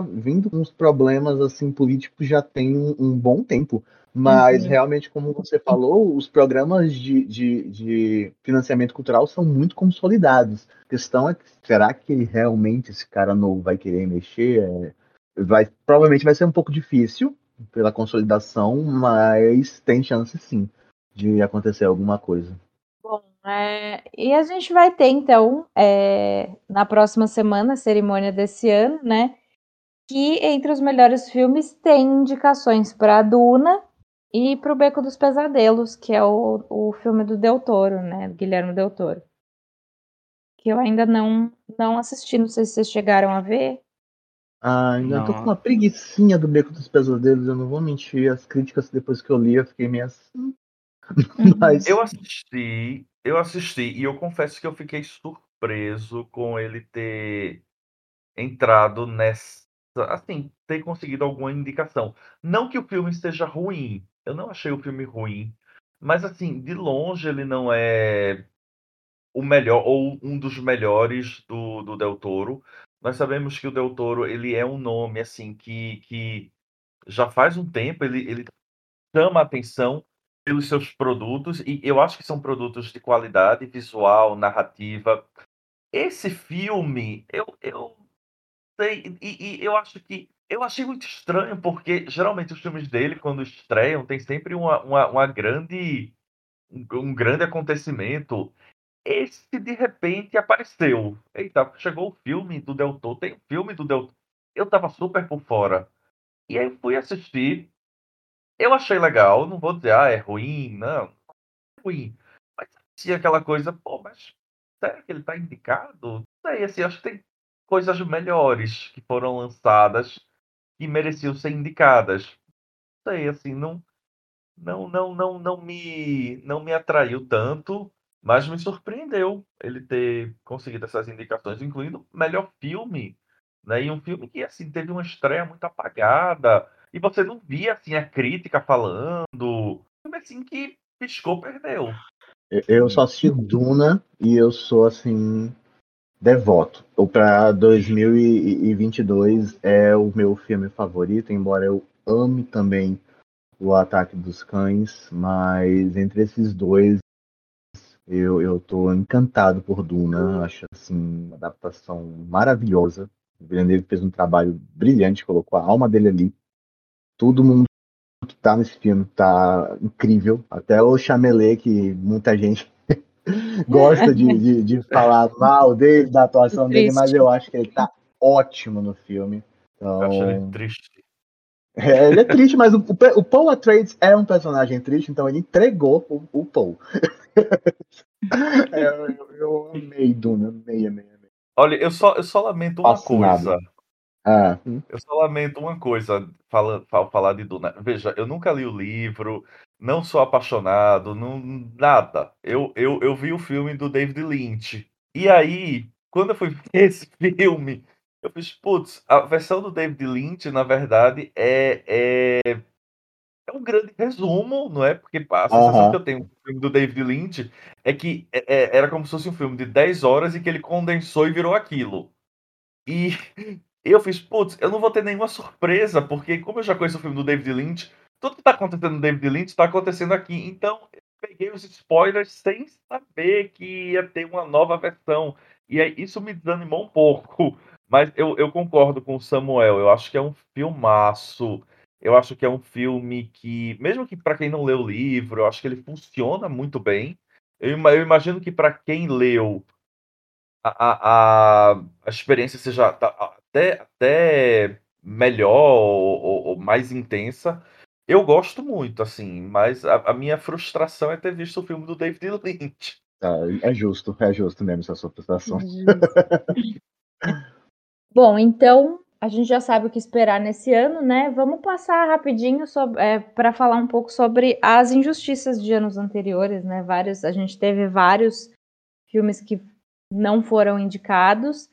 vindo uns problemas assim políticos já tem um, bom tempo. Mas uhum. realmente, como você falou, os programas de, de, de, financiamento cultural são muito consolidados. A questão é será que realmente esse cara novo vai querer mexer? É, vai, provavelmente vai ser um pouco difícil pela consolidação, mas tem chance sim de acontecer alguma coisa. Bom, é, e a gente vai ter então é, na próxima semana a cerimônia desse ano, né? Que entre os melhores filmes tem indicações para Duna, e pro Beco dos Pesadelos, que é o, o filme do Del Toro, né? Guilherme Del Toro. Que eu ainda não, não assisti, não sei se vocês chegaram a ver. Ah, ainda não. tô com uma preguiçinha do Beco dos Pesadelos, eu não vou mentir. As críticas depois que eu li, eu fiquei meio assim. Uhum. Mas... Eu assisti, eu assisti, e eu confesso que eu fiquei surpreso com ele ter entrado nessa. Assim, ter conseguido alguma indicação. Não que o filme esteja ruim, eu não achei o filme ruim, mas assim, de longe ele não é o melhor ou um dos melhores do, do Del Toro. Nós sabemos que o Del Toro ele é um nome assim que, que já faz um tempo ele, ele chama a atenção pelos seus produtos e eu acho que são produtos de qualidade visual, narrativa. Esse filme, eu, eu sei, e, e eu acho que eu achei muito estranho, porque geralmente os filmes dele, quando estreiam, tem sempre uma, uma, uma grande. um grande acontecimento. Esse de repente apareceu. Eita, chegou o filme do Del Toro. Tem um filme do Del. Eu tava super por fora. E aí fui assistir. Eu achei legal. Não vou dizer, ah, é ruim. Não. É ruim. Mas tinha aquela coisa, pô, mas será que ele tá indicado? Não sei, assim, acho que tem coisas melhores que foram lançadas que mereciam ser indicadas. Não sei, assim, não, não, não, não, não me, não me atraiu tanto, mas me surpreendeu ele ter conseguido essas indicações, incluindo melhor filme, né? E um filme que assim teve uma estreia muito apagada e você não via assim a crítica falando, filme assim que piscou, perdeu. Eu só assisti Duna e eu sou assim devoto. Ou para 2022 é o meu filme favorito, embora eu ame também o Ataque dos Cães, mas entre esses dois eu, eu tô encantado por Duna, acho assim uma adaptação maravilhosa. O Villeneuve fez um trabalho brilhante, colocou a alma dele ali. Todo mundo que tá nesse filme tá incrível, até o Chamelet que muita gente gosta de, de, de, falar mal dele, da atuação dele, mas eu acho que ele tá ótimo no filme. Então... Eu acho ele triste. É, ele é triste, mas o, o Paul Atreides é um personagem triste, então ele entregou o, o Paul. é, eu, eu, amei Duna, amei, amei, amei. Olha, eu só, eu só lamento uma Fascinado. coisa. Ah. Eu só lamento uma coisa, fala, falar de Duna. Veja, eu nunca li o livro, não sou apaixonado, não, nada. Eu, eu, eu vi o filme do David Lynch. E aí, quando eu fui ver esse filme, eu fiz, putz, a versão do David Lynch, na verdade, é, é, é um grande resumo, não é? Porque a sensação uhum. que eu tenho do filme do David Lynch é que é, é, era como se fosse um filme de 10 horas e que ele condensou e virou aquilo. E eu fiz, putz, eu não vou ter nenhuma surpresa, porque como eu já conheço o filme do David Lynch, tudo que está acontecendo no David Lynch está acontecendo aqui. Então, eu peguei os spoilers sem saber que ia ter uma nova versão. E aí, isso me desanimou um pouco. Mas eu, eu concordo com o Samuel. Eu acho que é um filmaço. Eu acho que é um filme que, mesmo que para quem não leu o livro, eu acho que ele funciona muito bem. Eu, eu imagino que para quem leu, a, a, a experiência seja até, até melhor ou, ou, ou mais intensa. Eu gosto muito, assim, mas a, a minha frustração é ter visto o filme do David Lynch. Ah, é justo, é justo mesmo essa sua frustração. Bom, então a gente já sabe o que esperar nesse ano, né? Vamos passar rapidinho é, para falar um pouco sobre as injustiças de anos anteriores, né? Vários, a gente teve vários filmes que não foram indicados,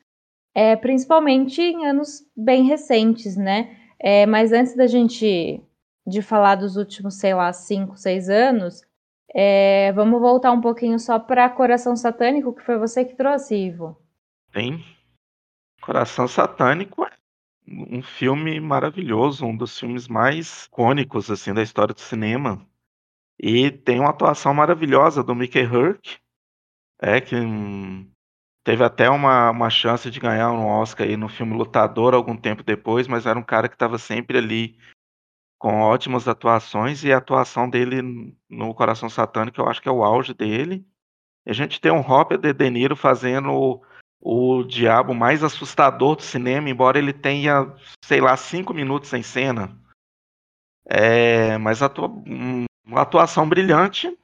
é, principalmente em anos bem recentes, né? É, mas antes da gente de falar dos últimos, sei lá, 5, 6 anos, é, vamos voltar um pouquinho só para Coração Satânico, que foi você que trouxe, Ivo. Sim. Coração Satânico é um filme maravilhoso, um dos filmes mais icônicos assim da história do cinema. E tem uma atuação maravilhosa do Mickey Rourke, é que hum, teve até uma, uma chance de ganhar um Oscar aí no filme Lutador algum tempo depois, mas era um cara que estava sempre ali com ótimas atuações e a atuação dele no Coração Satânico eu acho que é o auge dele. A gente tem um Robert De Niro fazendo o diabo mais assustador do cinema, embora ele tenha, sei lá, cinco minutos em cena. É, mas atua, uma atuação brilhante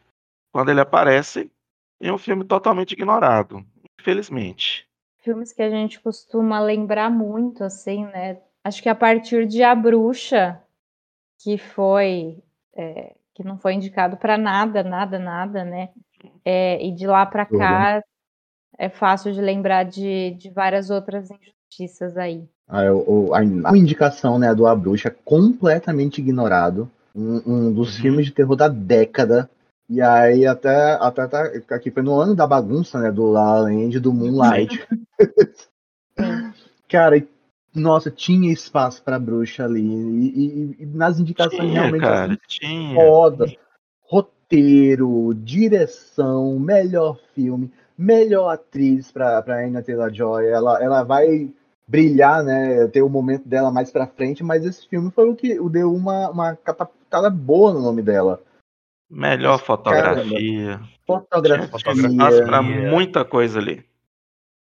quando ele aparece em um filme totalmente ignorado, infelizmente. Filmes que a gente costuma lembrar muito, assim, né? Acho que a partir de A Bruxa, que foi. É, que não foi indicado para nada, nada, nada, né? É, e de lá para cá é fácil de lembrar de, de várias outras injustiças aí. A, a, a indicação né, do A Bruxa completamente ignorado. Um, um dos uhum. filmes de terror da década. E aí até, até tá, aqui foi no ano da bagunça, né? Do La Land do Moonlight. Cara, nossa, tinha espaço pra bruxa ali. E, e, e nas indicações tinha, realmente cara, assim, tinha. foda. Roteiro, direção, melhor filme melhor atriz para para Anya Taylor-Joy. Ela, ela vai brilhar, né? Ter o momento dela mais para frente, mas esse filme foi o que deu uma, uma catapultada boa no nome dela. Melhor fotografia. Fotografia. Fotografia para muita coisa ali.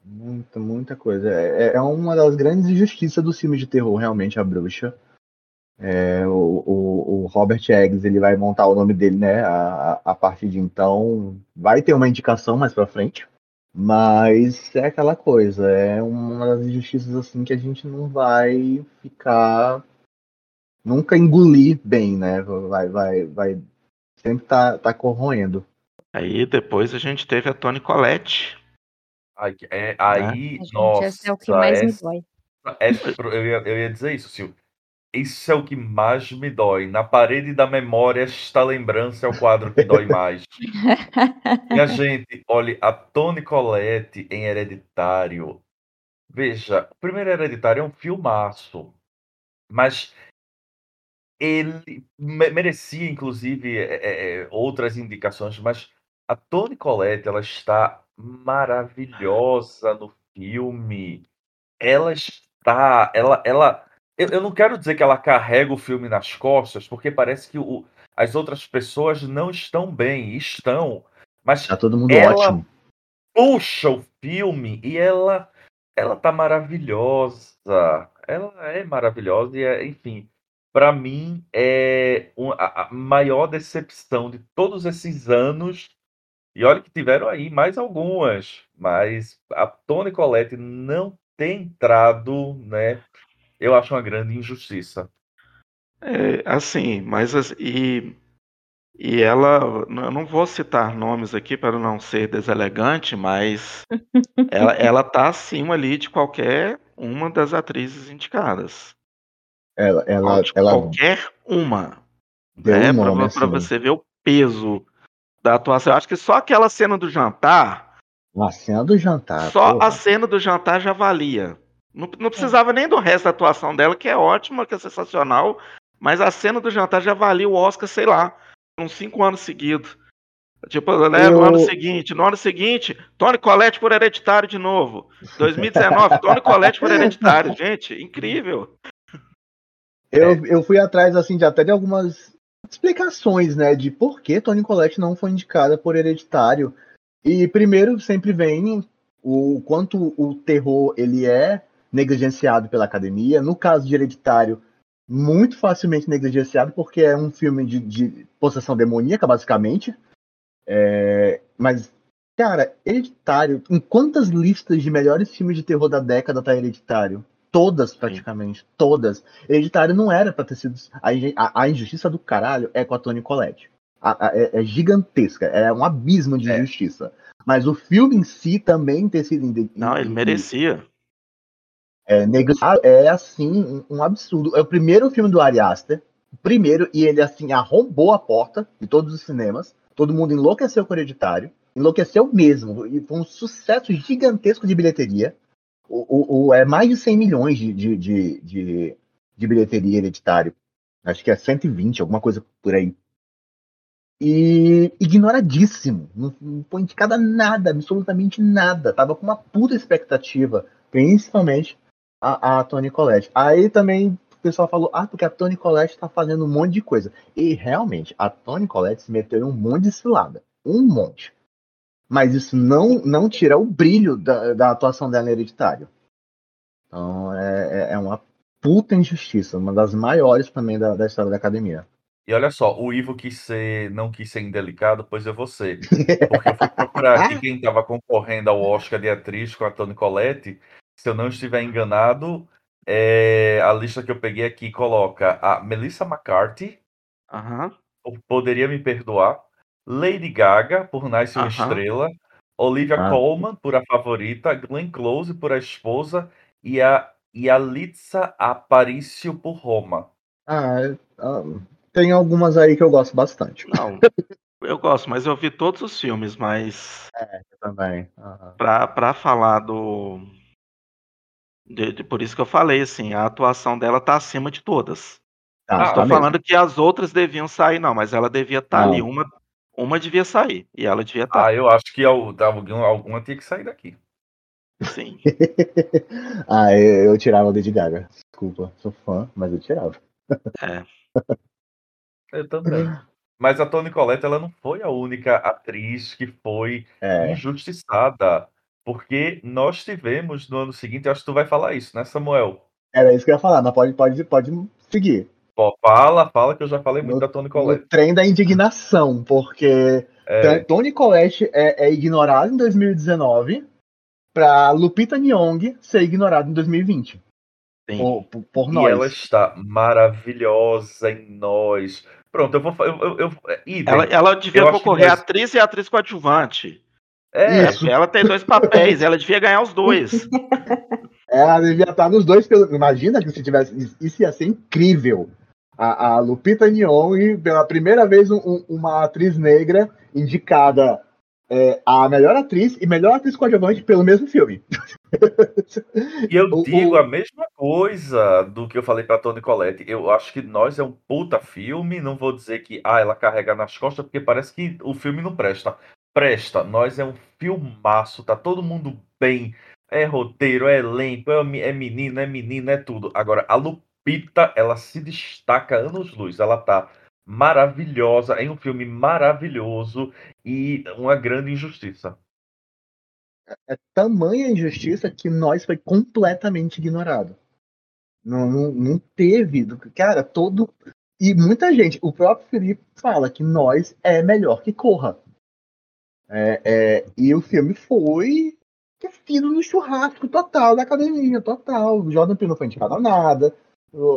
Muita, muita coisa. É, é uma das grandes injustiças do filme de terror, realmente, a bruxa. É, o, o, o, Robert Eggs ele vai montar o nome dele, né? A, a partir de então vai ter uma indicação mais para frente, mas é aquela coisa, é uma das injustiças assim que a gente não vai ficar nunca engolir bem, né? Vai, vai, vai sempre tá, tá corroendo. Aí depois a gente teve a Toni Collette. Aí, é, aí né? nossa, esse é o que mais me dói. Essa, eu, ia, eu ia dizer isso, Silvio isso é o que mais me dói. Na parede da memória, esta lembrança é o quadro que dói mais. e a gente, olha, a Toni Collette em Hereditário. Veja, o primeiro Hereditário é um filmaço. Mas ele merecia, inclusive, é, é, é, outras indicações, mas a Toni Collette, ela está maravilhosa no filme. Ela está, ela, ela eu, eu não quero dizer que ela carrega o filme nas costas, porque parece que o, as outras pessoas não estão bem, estão. Mas tá todo mundo ela ótimo. puxa o filme e ela ela tá maravilhosa. Ela é maravilhosa e é, enfim, para mim é a, maior decepção de todos esses anos. E olha que tiveram aí mais algumas, mas a Toni Collette não tem entrado, né, eu acho uma grande injustiça. É, assim, mas e, e ela, eu não vou citar nomes aqui para não ser deselegante, mas ela, ela tá acima ali de qualquer uma das atrizes indicadas. Ela, ela, ela qualquer uma. Né, para assim. você ver o peso da atuação. Eu acho que só aquela cena do jantar. A cena do jantar. Só porra. a cena do jantar já valia. Não, não precisava é. nem do resto da atuação dela, que é ótima, que é sensacional. Mas a cena do jantar já valia o Oscar, sei lá, uns cinco anos seguidos. Tipo, né, Eu... no ano seguinte, no ano seguinte, Tony Colette por hereditário de novo. 2019, Tony Colette por hereditário. Gente, incrível. Eu, eu fui atrás, assim, de até de algumas explicações, né, de por que Tony Collette não foi indicada por hereditário. E primeiro sempre vem o quanto o terror ele é negligenciado pela academia. No caso de Hereditário, muito facilmente negligenciado, porque é um filme de, de possessão demoníaca, basicamente. É, mas, cara, Hereditário, em quantas listas de melhores filmes de terror da década tá Hereditário? Todas, praticamente. Sim. Todas. Hereditário não era pra ter sido. A, a, a, injustiça do caralho é com a Tony Collette. A, é, é, gigantesca. É um abismo de é. injustiça. Mas o filme em si também ter sido. Não, ele merecia é, é assim, um absurdo. É o primeiro filme do Ari Aster, primeiro, e ele assim arrombou a porta de todos os cinemas. Todo mundo enlouqueceu com o hereditário, enlouqueceu mesmo, e foi um sucesso gigantesco de bilheteria. O, o, é mais de 100 milhões de, de, de, de, de bilheteria hereditário. Acho que é 120, alguma coisa por aí. E ignoradíssimo. Não, não foi indicada nada, absolutamente nada. Tava com uma puta expectativa, principalmente a, a Tony Collette. Aí também o pessoal falou, ah, porque a Tony Collette tá fazendo um monte de coisa. E realmente, a Tony Collette se meteu em um monte de cilada. Um monte. Mas isso não, não tira o brilho da, da atuação dela em Hereditário. Então é, é, é uma puta injustiça, uma das maiores também da, da história da academia. E olha só, o Ivo quis ser, não quis ser indelicado, pois vou ser. Porque eu fui procurar aqui quem estava concorrendo ao Oscar de atriz com a Toni Collette. Se eu não estiver enganado, é, a lista que eu peguei aqui coloca a Melissa McCarthy, uhum. Poderia Me Perdoar, Lady Gaga, por Nasce uma uhum. Estrela, Olivia ah. Colman, por A Favorita, Glenn Close, por A Esposa, e a, e a Litsa Aparicio, por Roma. Ah, ah tem algumas aí que eu gosto bastante. Não, eu gosto, mas eu vi todos os filmes, mas. É, eu também. Uhum. Pra, pra falar do. De, de, por isso que eu falei, assim, a atuação dela tá acima de todas. Tá, não tô falando que as outras deviam sair, não, mas ela devia estar tá ali. Uma, uma devia sair. E ela devia estar. Tá. Ah, eu acho que alguma, alguma tinha que sair daqui. Sim. ah, eu, eu tirava o Lady Gaga. Desculpa, sou fã, mas eu tirava. É. Eu também. Mas a Toni Collette, ela não foi a única atriz que foi é. injustiçada. Porque nós tivemos no ano seguinte, acho que tu vai falar isso, né, Samuel? Era isso que eu ia falar, mas pode, pode, pode seguir. Pô, fala, fala que eu já falei muito no, da Toni Collette. O trem da indignação, porque é. Toni Collette é, é ignorada em 2019 para Lupita Nyong ser ignorada em 2020. Sim. Por, por, por nós. E ela está maravilhosa em nós. Pronto, eu vou. Eu, eu, eu ela, ela devia eu concorrer nós... atriz e atriz coadjuvante. É, Isso. ela tem dois papéis, ela devia ganhar os dois. Ela devia estar nos dois. Imagina que se tivesse. Isso ia ser incrível. A, a Lupita Nyong'o, pela primeira vez, um, uma atriz negra indicada é, a melhor atriz e melhor atriz coadjuvante pelo mesmo filme. E eu o, digo o... a mesma coisa do que eu falei para Toni Collette. Eu acho que Nós é um puta filme. Não vou dizer que ah, ela carrega nas costas, porque parece que o filme não presta. Presta. Nós é um filmaço. Tá todo mundo bem. É roteiro, é elenco, é, é menino, é menina, é tudo. Agora, a Lupita, ela se destaca anos-luz. Ela tá maravilhosa, em um filme maravilhoso e uma grande injustiça. É, é tamanha injustiça que nós foi completamente ignorado. Não, não, não teve, cara, todo. E muita gente, o próprio Felipe fala que nós é melhor que Corra. É, é, e o filme foi esquecido no churrasco total da academia, total. O Jordan Peele não foi indicado a nada,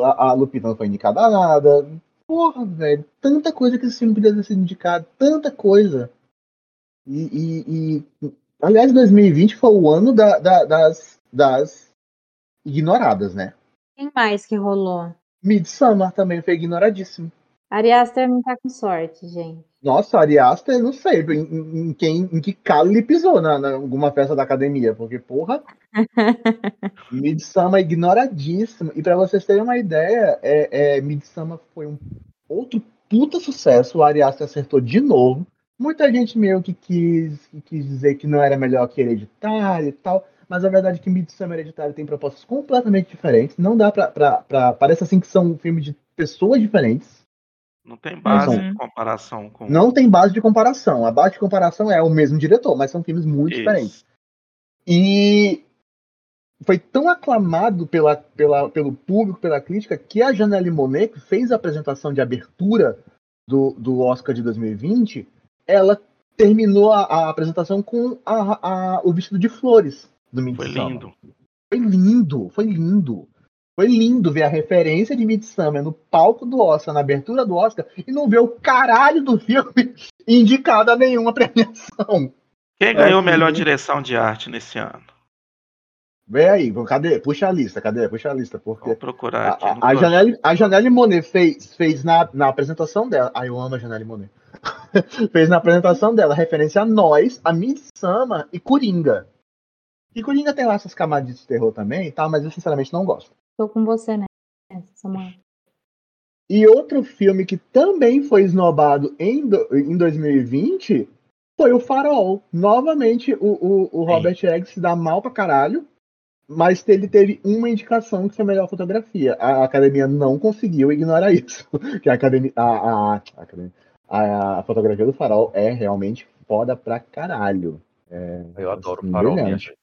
a, a Lupita não foi indicada a nada, Porra, velho, tanta coisa que esse filme podia ter sido indicado, tanta coisa. E, e, e aliás, 2020 foi o ano da, da, das, das ignoradas, né? Quem mais que rolou? Midsummer também foi ignoradíssimo. Ari Aster não tá com sorte, gente. Nossa, Ari Aster, não sei em, em, quem, em que calo ele pisou na, na alguma festa da academia, porque, porra, Midsummer ignoradíssimo. E para vocês terem uma ideia, é, é, Midsummer foi um outro puta sucesso. O Ari Aster acertou de novo. Muita gente meio que quis, quis dizer que não era melhor que Hereditário e tal. Mas a verdade é que Midsummer e Hereditário tem propostas completamente diferentes. Não dá pra, pra, pra. Parece assim que são filmes de pessoas diferentes. Não tem base de comparação com. Não tem base de comparação. A base de comparação é o mesmo diretor, mas são filmes muito Isso. diferentes. E foi tão aclamado pela, pela, pelo público, pela crítica, que a Janelle Monet, que fez a apresentação de abertura do, do Oscar de 2020, ela terminou a, a apresentação com a, a, o vestido de flores do. Foi lindo. Foi lindo, foi lindo. Foi lindo ver a referência de Midsummer no palco do Oscar, na abertura do Oscar, e não ver o caralho do filme indicado a nenhuma premiação. Quem ganhou é, melhor direção de arte nesse ano? Vem aí, cadê? Puxa a lista, cadê? Puxa a lista, porque. Vou procurar aqui. A, a, Janelle, a Janelle Monet fez, fez na, na apresentação dela. Ai, eu amo a Janelle Monet. fez na apresentação dela referência a nós, a Midsummer e Coringa. E Coringa tem lá essas camadas de terror também e tal, mas eu sinceramente não gosto. Tô com você, né, Samuel? E outro filme que também foi esnobado em, do, em 2020 foi o Farol. Novamente, o, o, o Robert Eggs se dá mal pra caralho, mas ele teve uma indicação que foi a melhor fotografia. A academia não conseguiu ignorar isso. Que a, academia, a, a, a, a fotografia do Farol é realmente foda pra caralho. É, eu adoro assim, Farol, minha gente.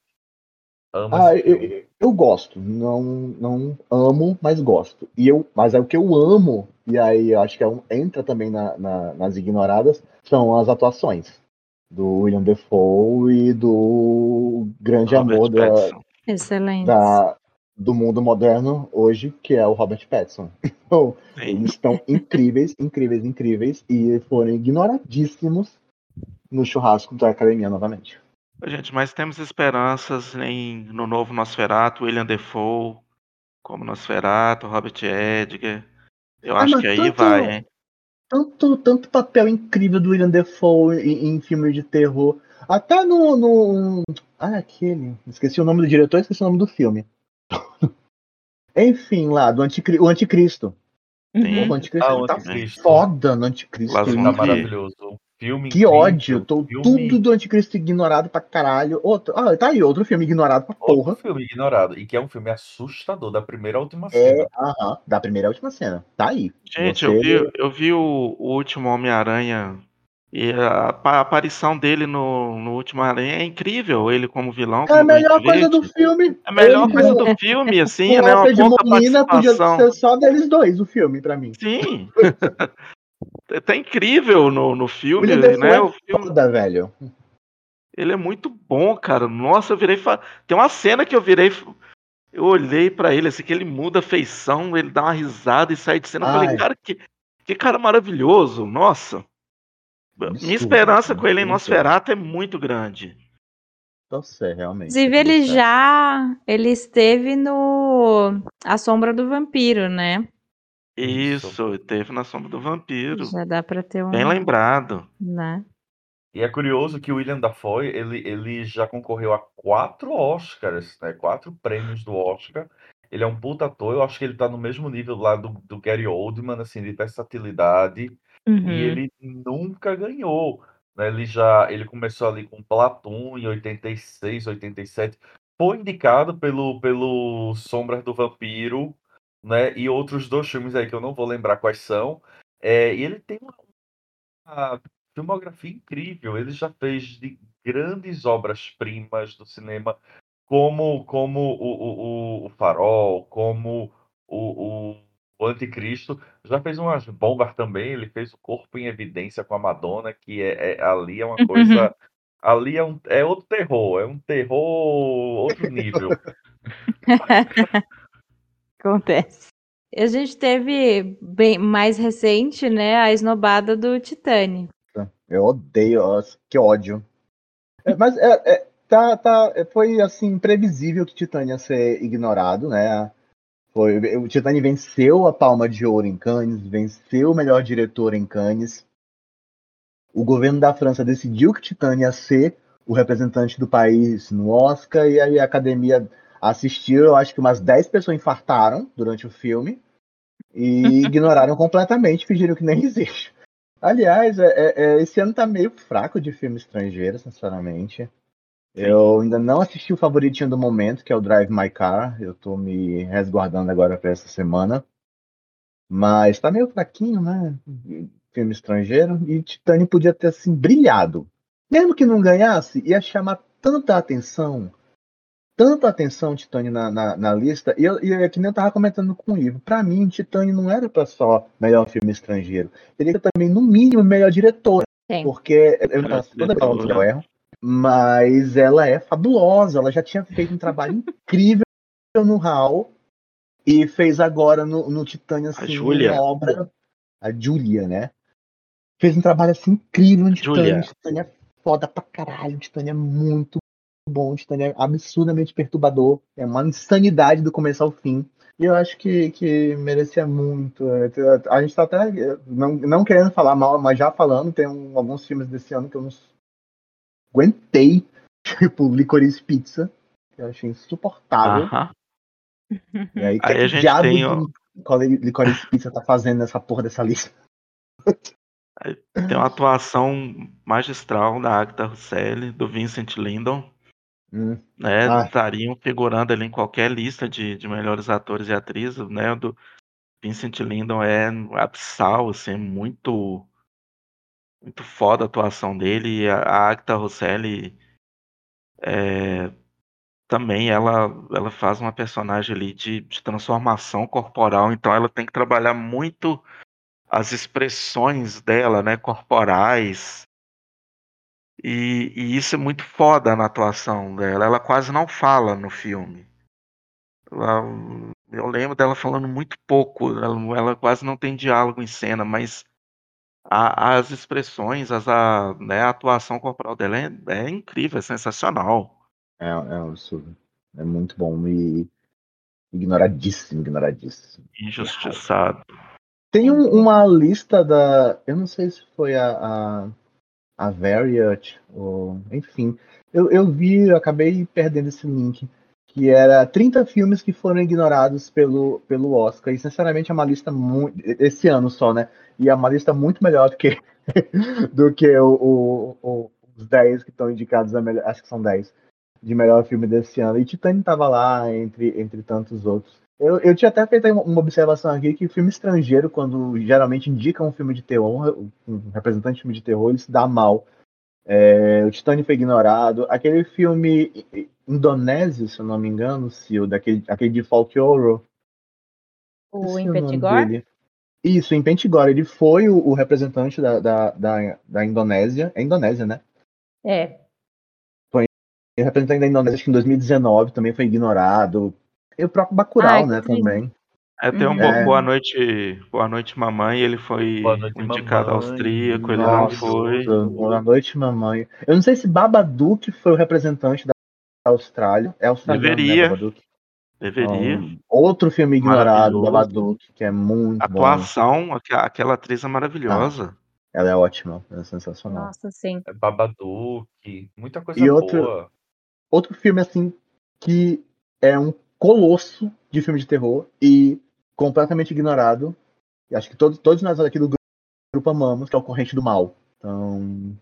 Amo ah, eu, eu, gosto, não, não amo, mas gosto. E eu, mas é o que eu amo, e aí acho que é um, entra também na, na, nas ignoradas, são as atuações do William Defoe e do grande Robert amor da, Excelente. Da, do mundo moderno hoje, que é o Robert Pattinson. Então, eles estão incríveis, incríveis, incríveis, e foram ignoradíssimos no churrasco da academia novamente. Gente, mas temos esperanças em, no novo Nosferatu, William Defoe como Nosferatu, Robert Edgar. Eu ah, acho que aí tanto, vai, hein? Tanto, tanto papel incrível do William Defoe em, em filmes de terror. Até no, no. Ah, aquele. Esqueci o nome do diretor, esqueci o nome do filme. Enfim, lá, do Anticri... o Anticristo. Sim. O Anticristo, ah, o tá Anticristo. foda no Anticristo. Tá maravilhoso. Filme que ódio. Tô, filme... Tudo do Anticristo ignorado pra caralho. Outro, ah, tá aí, outro filme ignorado pra porra. Outro filme ignorado. E que é um filme assustador, da primeira à última é, cena. Aham, da primeira à última cena. Tá aí. Gente, Você... eu vi, eu vi o, o último Homem-Aranha. E a, a, aparição dele no, no último Aranha é incrível, ele como vilão. É a melhor coisa do filme. É a melhor ele, coisa do filme, assim, né? Uma de Molina podia ser só deles dois, o filme, pra mim. Sim. tá incrível no, no filme, né? É o filme... Foda, velho. Ele é muito bom, cara. Nossa, eu virei. Fa... Tem uma cena que eu virei. Eu olhei para ele, assim, que ele muda a feição, ele dá uma risada e sai de cena. Eu falei, cara, que, que cara maravilhoso. Nossa. Isso, Minha esperança com ele em Nosferatu é muito grande. Nossa, realmente. Inclusive, ele já. Ele esteve no A Sombra do Vampiro, né? Isso, teve na Sombra do Vampiro. Já dá pra ter um. Bem lembrado. Né? E é curioso que o William Dafoe, ele, ele já concorreu a quatro Oscars, né? Quatro prêmios do Oscar. Ele é um puta ator, eu acho que ele tá no mesmo nível lá do, do Gary Oldman, assim, de versatilidade. Uhum. E ele nunca ganhou. Né? Ele já ele começou ali com Platum em 86, 87. Foi indicado pelo, pelo Sombras do Vampiro, né? E outros dois filmes aí que eu não vou lembrar quais são. É, e ele tem uma, uma filmografia incrível. Ele já fez de grandes obras-primas do cinema, como, como o, o, o Farol, como o, o, Anticristo. Já fez umas bombas também. Ele fez o Corpo em Evidência com a Madonna, que é, é ali é uma coisa. ali é, um, é outro terror, é um terror outro nível. Acontece. A gente teve bem mais recente, né, a esnobada do Titani. Eu odeio, que ódio. É, mas é, é, tá, tá, foi assim previsível que Titânia ia ser ignorado, né? Foi, o Titani venceu a Palma de Ouro em Cannes, venceu o melhor diretor em Cannes. O governo da França decidiu que Titânia ia ser o representante do país no Oscar e aí a academia assistiu, eu acho que umas 10 pessoas infartaram durante o filme e ignoraram completamente, fingiram que nem existe. Aliás, é, é, é, esse ano tá meio fraco de filme estrangeiro, sinceramente. Eu ainda não assisti o favoritinho do momento, que é o Drive My Car. Eu tô me resguardando agora para essa semana. Mas tá meio fraquinho, né? Filme estrangeiro. E Titanic podia ter assim brilhado. Mesmo que não ganhasse, ia chamar tanta atenção tanta atenção Titânio na, na, na, lista, e, eu, e é que nem eu tava comentando com o Ivo, pra mim, Titânio não era pra só melhor filme estrangeiro, ele era também, no mínimo, melhor diretor, Sim. porque eu não toda vez que eu erro, mas ela é fabulosa, ela já tinha feito um trabalho incrível no Hall, e fez agora no, no Titânio, assim, uma obra, a Julia, né? Fez um trabalho assim incrível no Titânio, Titânio é foda pra caralho, Titânio é muito bom, Titânia é absurdamente perturbador, é uma insanidade do começo ao fim. E eu acho que, que merecia muito. É, a gente tá até não, não querendo falar mal, mas já falando, tem um, alguns filmes desse ano que eu não aguentei, tipo Licorice Pizza. que eu achei insuportável. Aham. E aí, que, Aí a que gente diabo tem, de Licorice Pizza tá fazendo nessa porra dessa lista? Tem uma atuação magistral da Agatha Russelli, do Vincent Lindon, Hum, né? Ah. Estariam figurando ali em qualquer lista de, de melhores atores e atrizes, né? O do Vincent Lindon é abissal, assim, muito muito foda a atuação dele. A, Agatha Russelli é, também ela, ela faz uma personagem ali de, de transformação corporal, então ela tem que trabalhar muito as expressões dela, né, corporais. E, e isso é muito foda na atuação dela. Ela quase não fala no filme. Ela- eu lembro dela falando muito pouco. Ela, ela quase não tem diálogo em cena, mas a- as expressões, as, a, né, a atuação corporal dela é, é incrível, é sensacional. é, é um absurdo. É muito bom e ignoradíssimo, ignoradíssimo. Injustiçado. Tem um- uma lista da. Eu não sei se foi a, a, a Variant, ou. Enfim. Eu, eu vi, eu acabei perdendo esse link. Que era 30 filmes que foram ignorados pelo, pelo Oscar. E sinceramente é uma lista muito. Esse ano só, né? E é uma lista muito melhor do que, do que o, o- o- os 10 que estão indicados a melhor. Acho que são 10 de melhor filme desse ano. E Titanic tava lá entre, entre tantos outros. Eu, eu tinha até feito uma- observação aqui que filme estrangeiro, quando geralmente indica um filme de terror, um representante de filme de terror, ele se dá mal. É, o Titanic foi ignorado. Aquele filme indonésio, se eu não me engano, Sil, daquele, aquele de Folklore. O nome Impetigor? Isso, em Pentigor. Ele foi o, o representante da, da, da, da Indonésia. É Indonésia, né? É. O representante da Indonésia, acho que em 2019 também foi ignorado. E o próprio Bacurau, Ai, né, também. É, tem um Uhum. É. Boa Noite, Boa Noite Mamãe, ele foi Noite, indicado Mamãe. austríaco, ele não Nossa, foi. Boa noite, mamãe. Eu não sei se Babadook foi o representante da Austrália. É australiano, Deveria. né, Babadook? Deveria. Então, outro filme ignorado. Babadook, que é muito bom. Atuação, aquela atriz é maravilhosa. Ela é ótima, ela é sensacional. Nossa, sim. É Babadook, muita coisa E outro- boa. Outro filme, assim, que é um colosso de filme de terror e completamente ignorado. E acho que todos, todos nós aqui do grupo, grupo amamos, que é o Corrente do Mal. Então,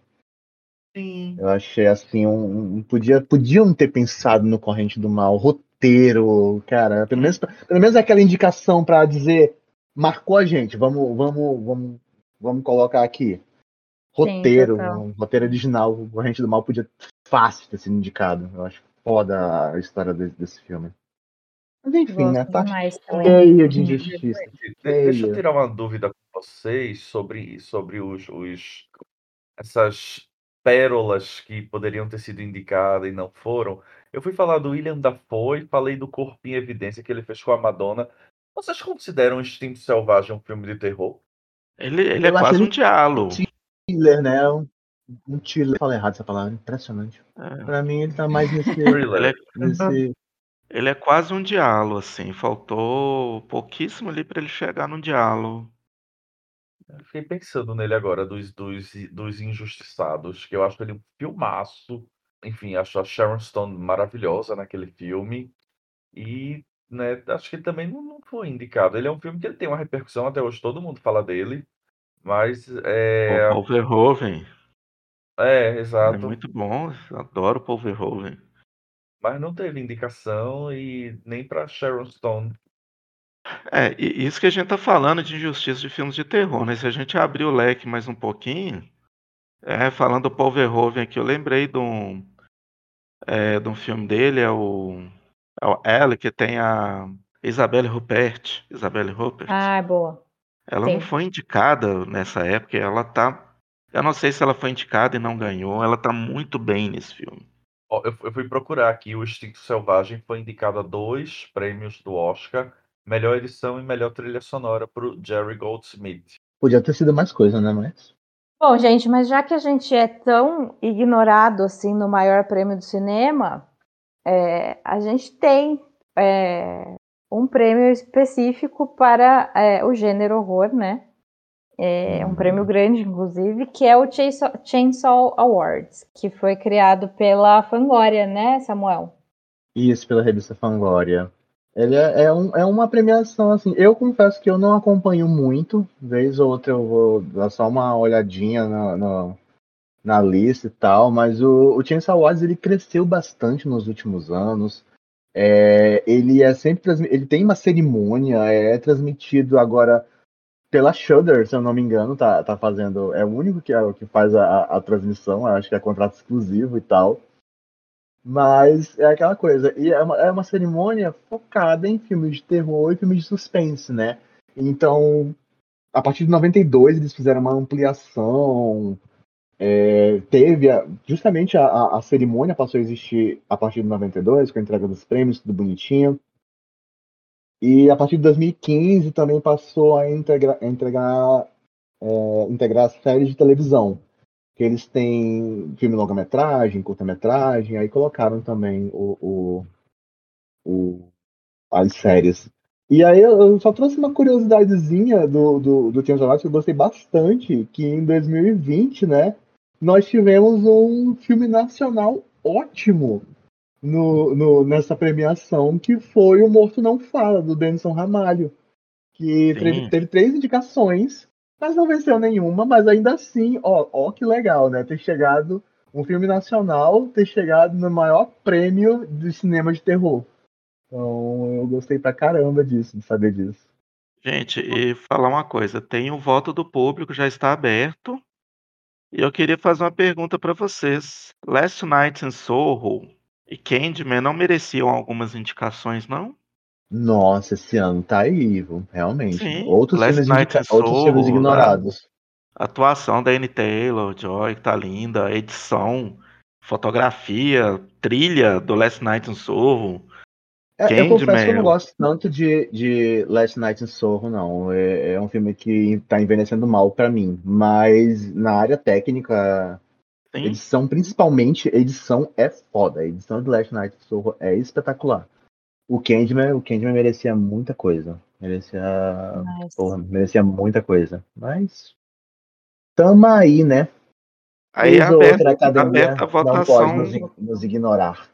Sim. Eu achei assim, um, um- podia, podiam ter pensado no Corrente do Mal, roteiro, cara, pelo menos, pelo menos aquela indicação pra dizer, marcou a gente, vamos, vamos, vamos, vamos colocar aqui. Roteiro, total. um roteiro original, o Corrente do Mal podia fácil ter sido indicado. Eu acho foda a história desse, desse filme. Mas enfim, né? Tá cheio de injustiça. De- Deixa eu tirar uma dúvida com vocês sobre, sobre os, os- essas pérolas que poderiam ter sido indicadas e não foram. Eu fui falar do William Dafoe, falei do Corpo em Evidência que ele fez com a Madonna. Vocês consideram Instinto Selvagem um filme de terror? Ele, ele é quase um diálogo. Thriller, né? Um, um thriller. Falei errado essa palavra, impressionante. É. Pra mim ele tá mais nesse. É, nesse ele é quase um diálogo, assim. Faltou pouquíssimo ali pra ele chegar num diálogo. Eu fiquei pensando nele agora, dos, dos, dos Injustiçados, que eu acho ele um filmaço. Enfim, acho a Sharon Stone maravilhosa naquele filme. E, né, acho que ele também não, não foi indicado. Ele é um filme que ele tem uma repercussão, até hoje todo mundo fala dele. Mas, é, O Paul Verhoeven é, é exato. muito bom. Adoro o Paul Verhoeven. Mas não teve indicação e nem pra Sharon Stone. É, e isso que a gente tá falando de injustiça de filmes de terror, né? Se a gente abrir o leque mais um pouquinho, é, falando do Paul Verhoeven aqui, eu lembrei de um, é, de um filme dele, é o, é o Ela, que tem a Isabelle Huppert. Isabelle Huppert. Ah, boa. ela não sim. foi indicada nessa época, ela tá. Eu não sei se ela foi indicada e não ganhou, ela tá muito bem nesse filme. Ó, eu, eu fui procurar aqui, o Instinto Selvagem foi indicado a dois prêmios do Oscar, melhor edição e melhor trilha sonora pro Jerry Goldsmith. Podia ter sido mais coisa, né? Mas. Bom, gente, mas já que a gente é tão ignorado assim no maior prêmio do cinema, é, a gente tem é, um prêmio específico para é, o gênero horror, né? É um prêmio grande, inclusive, que é o Chainsaw, Awards, que foi criado pela Fangoria, né, Samuel? Isso, pela revista Fangoria. Ele é, é, um, é, uma premiação, assim, eu confesso que eu não acompanho muito, vez ou outra eu vou dar só uma olhadinha na, na, na lista e tal, mas o, o Chainsaw Awards, ele cresceu bastante nos últimos anos, é, ele é sempre, ele tem uma cerimônia, é transmitido agora pela Shudder, se eu não me engano, tá, tá fazendo, é o único que, é, que faz a, a transmissão, acho que é contrato exclusivo e tal, mas é aquela coisa, e é uma, é uma cerimônia focada em filmes de terror e filmes de suspense, né? Então, a partir de 92 eles fizeram uma ampliação. É, teve a, justamente a, a, a, cerimônia passou a existir a partir de 92, com a entrega dos prêmios, tudo bonitinho. E a partir de 2015 também passou a, integra, entregar, é, integrar séries de televisão que eles têm filme longa-metragem, curta-metragem, aí colocaram também o, o, o, as séries. E aí eu só trouxe uma curiosidadezinha do, do, do Chainsaw que eu gostei bastante, que em 2020, né, nós tivemos um filme nacional ótimo no, no, nessa premiação, que foi O Morto Não Fala, do Denison Ramalho, que teve, teve, três indicações, mas não venceu nenhuma, mas ainda assim, ó, ó que legal, né? Ter chegado, um filme nacional, ter chegado no maior prêmio de cinema de terror. Então eu gostei pra caramba disso, de saber disso. Gente, e falar uma coisa, tem o voto do público, já está aberto. E eu queria fazer uma pergunta para vocês. Last Night in Soho e Candyman não mereciam algumas indicações, não? Nossa, esse ano tá aí, realmente. Sim, outros, filmes, indica... outros filmes né? ignorados. atuação da Anne Taylor, Joy, que tá linda, edição, fotografia, trilha do Last Night in Soho. É, eu confesso que eu não gosto tanto de, de Last Night in Soho, não. É, é um filme que tá envelhecendo mal para mim. Mas na área técnica, Sim. edição, principalmente, edição é foda. A edição de Last Night Soho é espetacular. O Candyman, o Candyman merecia muita coisa. Merecia. Porra, merecia muita coisa. Mas. Tamo aí, né? Aí é aberta, aberta a votação. Não pode nos, nos ignorar.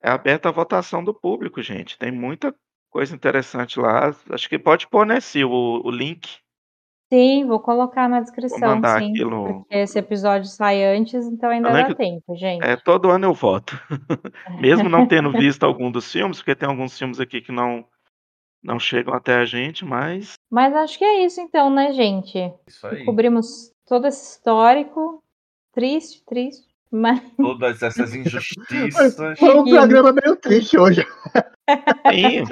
É aberta a votação do público, gente. Tem muita coisa interessante lá. Acho que pode pôr, né, Sil, o, o link Sim, vou colocar na descrição, sim, aquilo... porque esse episódio sai antes, então ainda dá que... tempo, gente. É, todo ano eu voto. Mesmo não tendo visto algum dos filmes, porque tem alguns filmes aqui que não não chegam até a gente, mas Mas acho que é isso então, né, gente? Isso aí. Cobrimos todo esse histórico. Triste, triste, mas todas essas injustiças. Foi um programa meio triste hoje. Sim.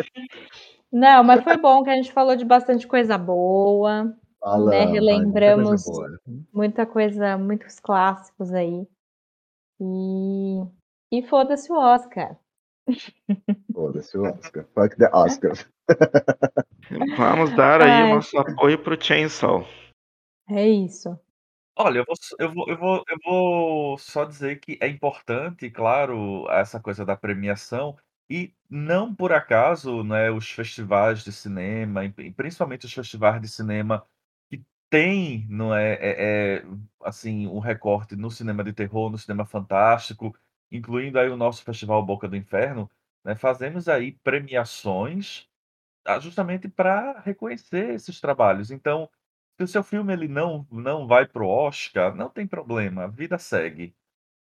Não, mas foi bom que a gente falou de bastante coisa boa. Fala, né? Relembramos muita coisa, muita coisa, muitos clássicos aí. E, e foda-se o Oscar. Foda-se o Oscar. Fuck the Oscar. Vamos dar aí Ai. nosso apoio pro Chainsaw. É isso. Olha, eu vou, eu, vou, eu, vou, eu vou só dizer que é importante, claro, essa coisa da premiação, e não por acaso, né, os festivais de cinema, e principalmente os festivais de cinema tem, não é, é, é, assim, um recorte no cinema de terror, no cinema fantástico, incluindo aí o nosso festival Boca do Inferno, né, fazemos aí premiações ah, justamente para reconhecer esses trabalhos. Então, se o seu filme ele não não vai para o Oscar, não tem problema, a vida segue.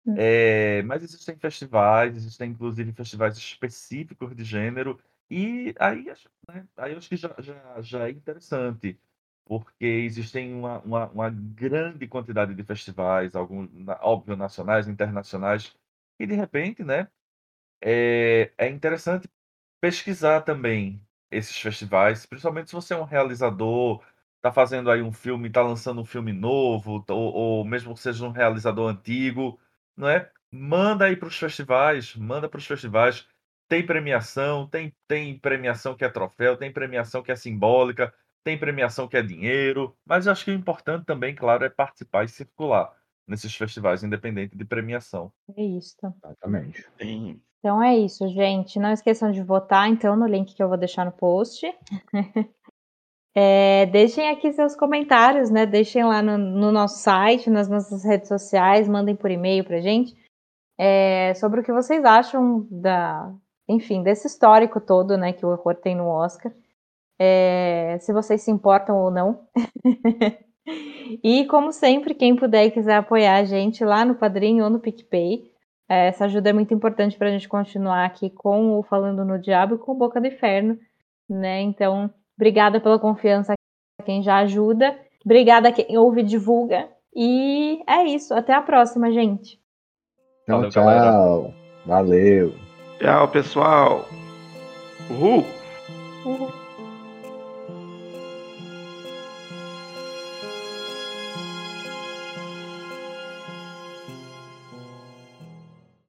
Hum. É, mas existem festivais, existem inclusive festivais específicos de gênero, e aí, né, aí eu acho que já, já, já é interessante porque existem uma, uma, uma grande quantidade de festivais, alguns, óbvio, nacionais, internacionais, e de repente, né, é, é interessante pesquisar também esses festivais, principalmente se você é um realizador, está fazendo aí um filme, está lançando um filme novo, ou, ou mesmo que seja um realizador antigo, não é? Manda aí para os festivais, manda para os festivais. Tem premiação, tem, tem premiação que é troféu, tem premiação que é simbólica tem premiação que é dinheiro, mas acho que o importante também, claro, é participar e circular nesses festivais, independente de premiação. É isso. Exatamente. Sim. Então é isso, gente. Não esqueçam de votar, então, no link que eu vou deixar no post. é, deixem aqui seus comentários, né? Deixem lá no, no, nosso site, nas nossas redes sociais, mandem por e-mail pra gente. É, sobre o que vocês acham da, enfim, desse histórico todo, né, que o horror tem no Oscar. É, se vocês se importam ou não. e como sempre, quem puder e quiser apoiar a gente lá no Padrinho ou no PicPay, é, essa ajuda é muito importante para a gente continuar aqui com o Falando no Diabo e com o Boca do Inferno, né? Então, obrigada pela confiança a quem já ajuda, obrigada a quem ouve e divulga. E é isso, até a próxima, gente. Tchau, tchau. Valeu. Tchau, pessoal. Uhul. Uhul.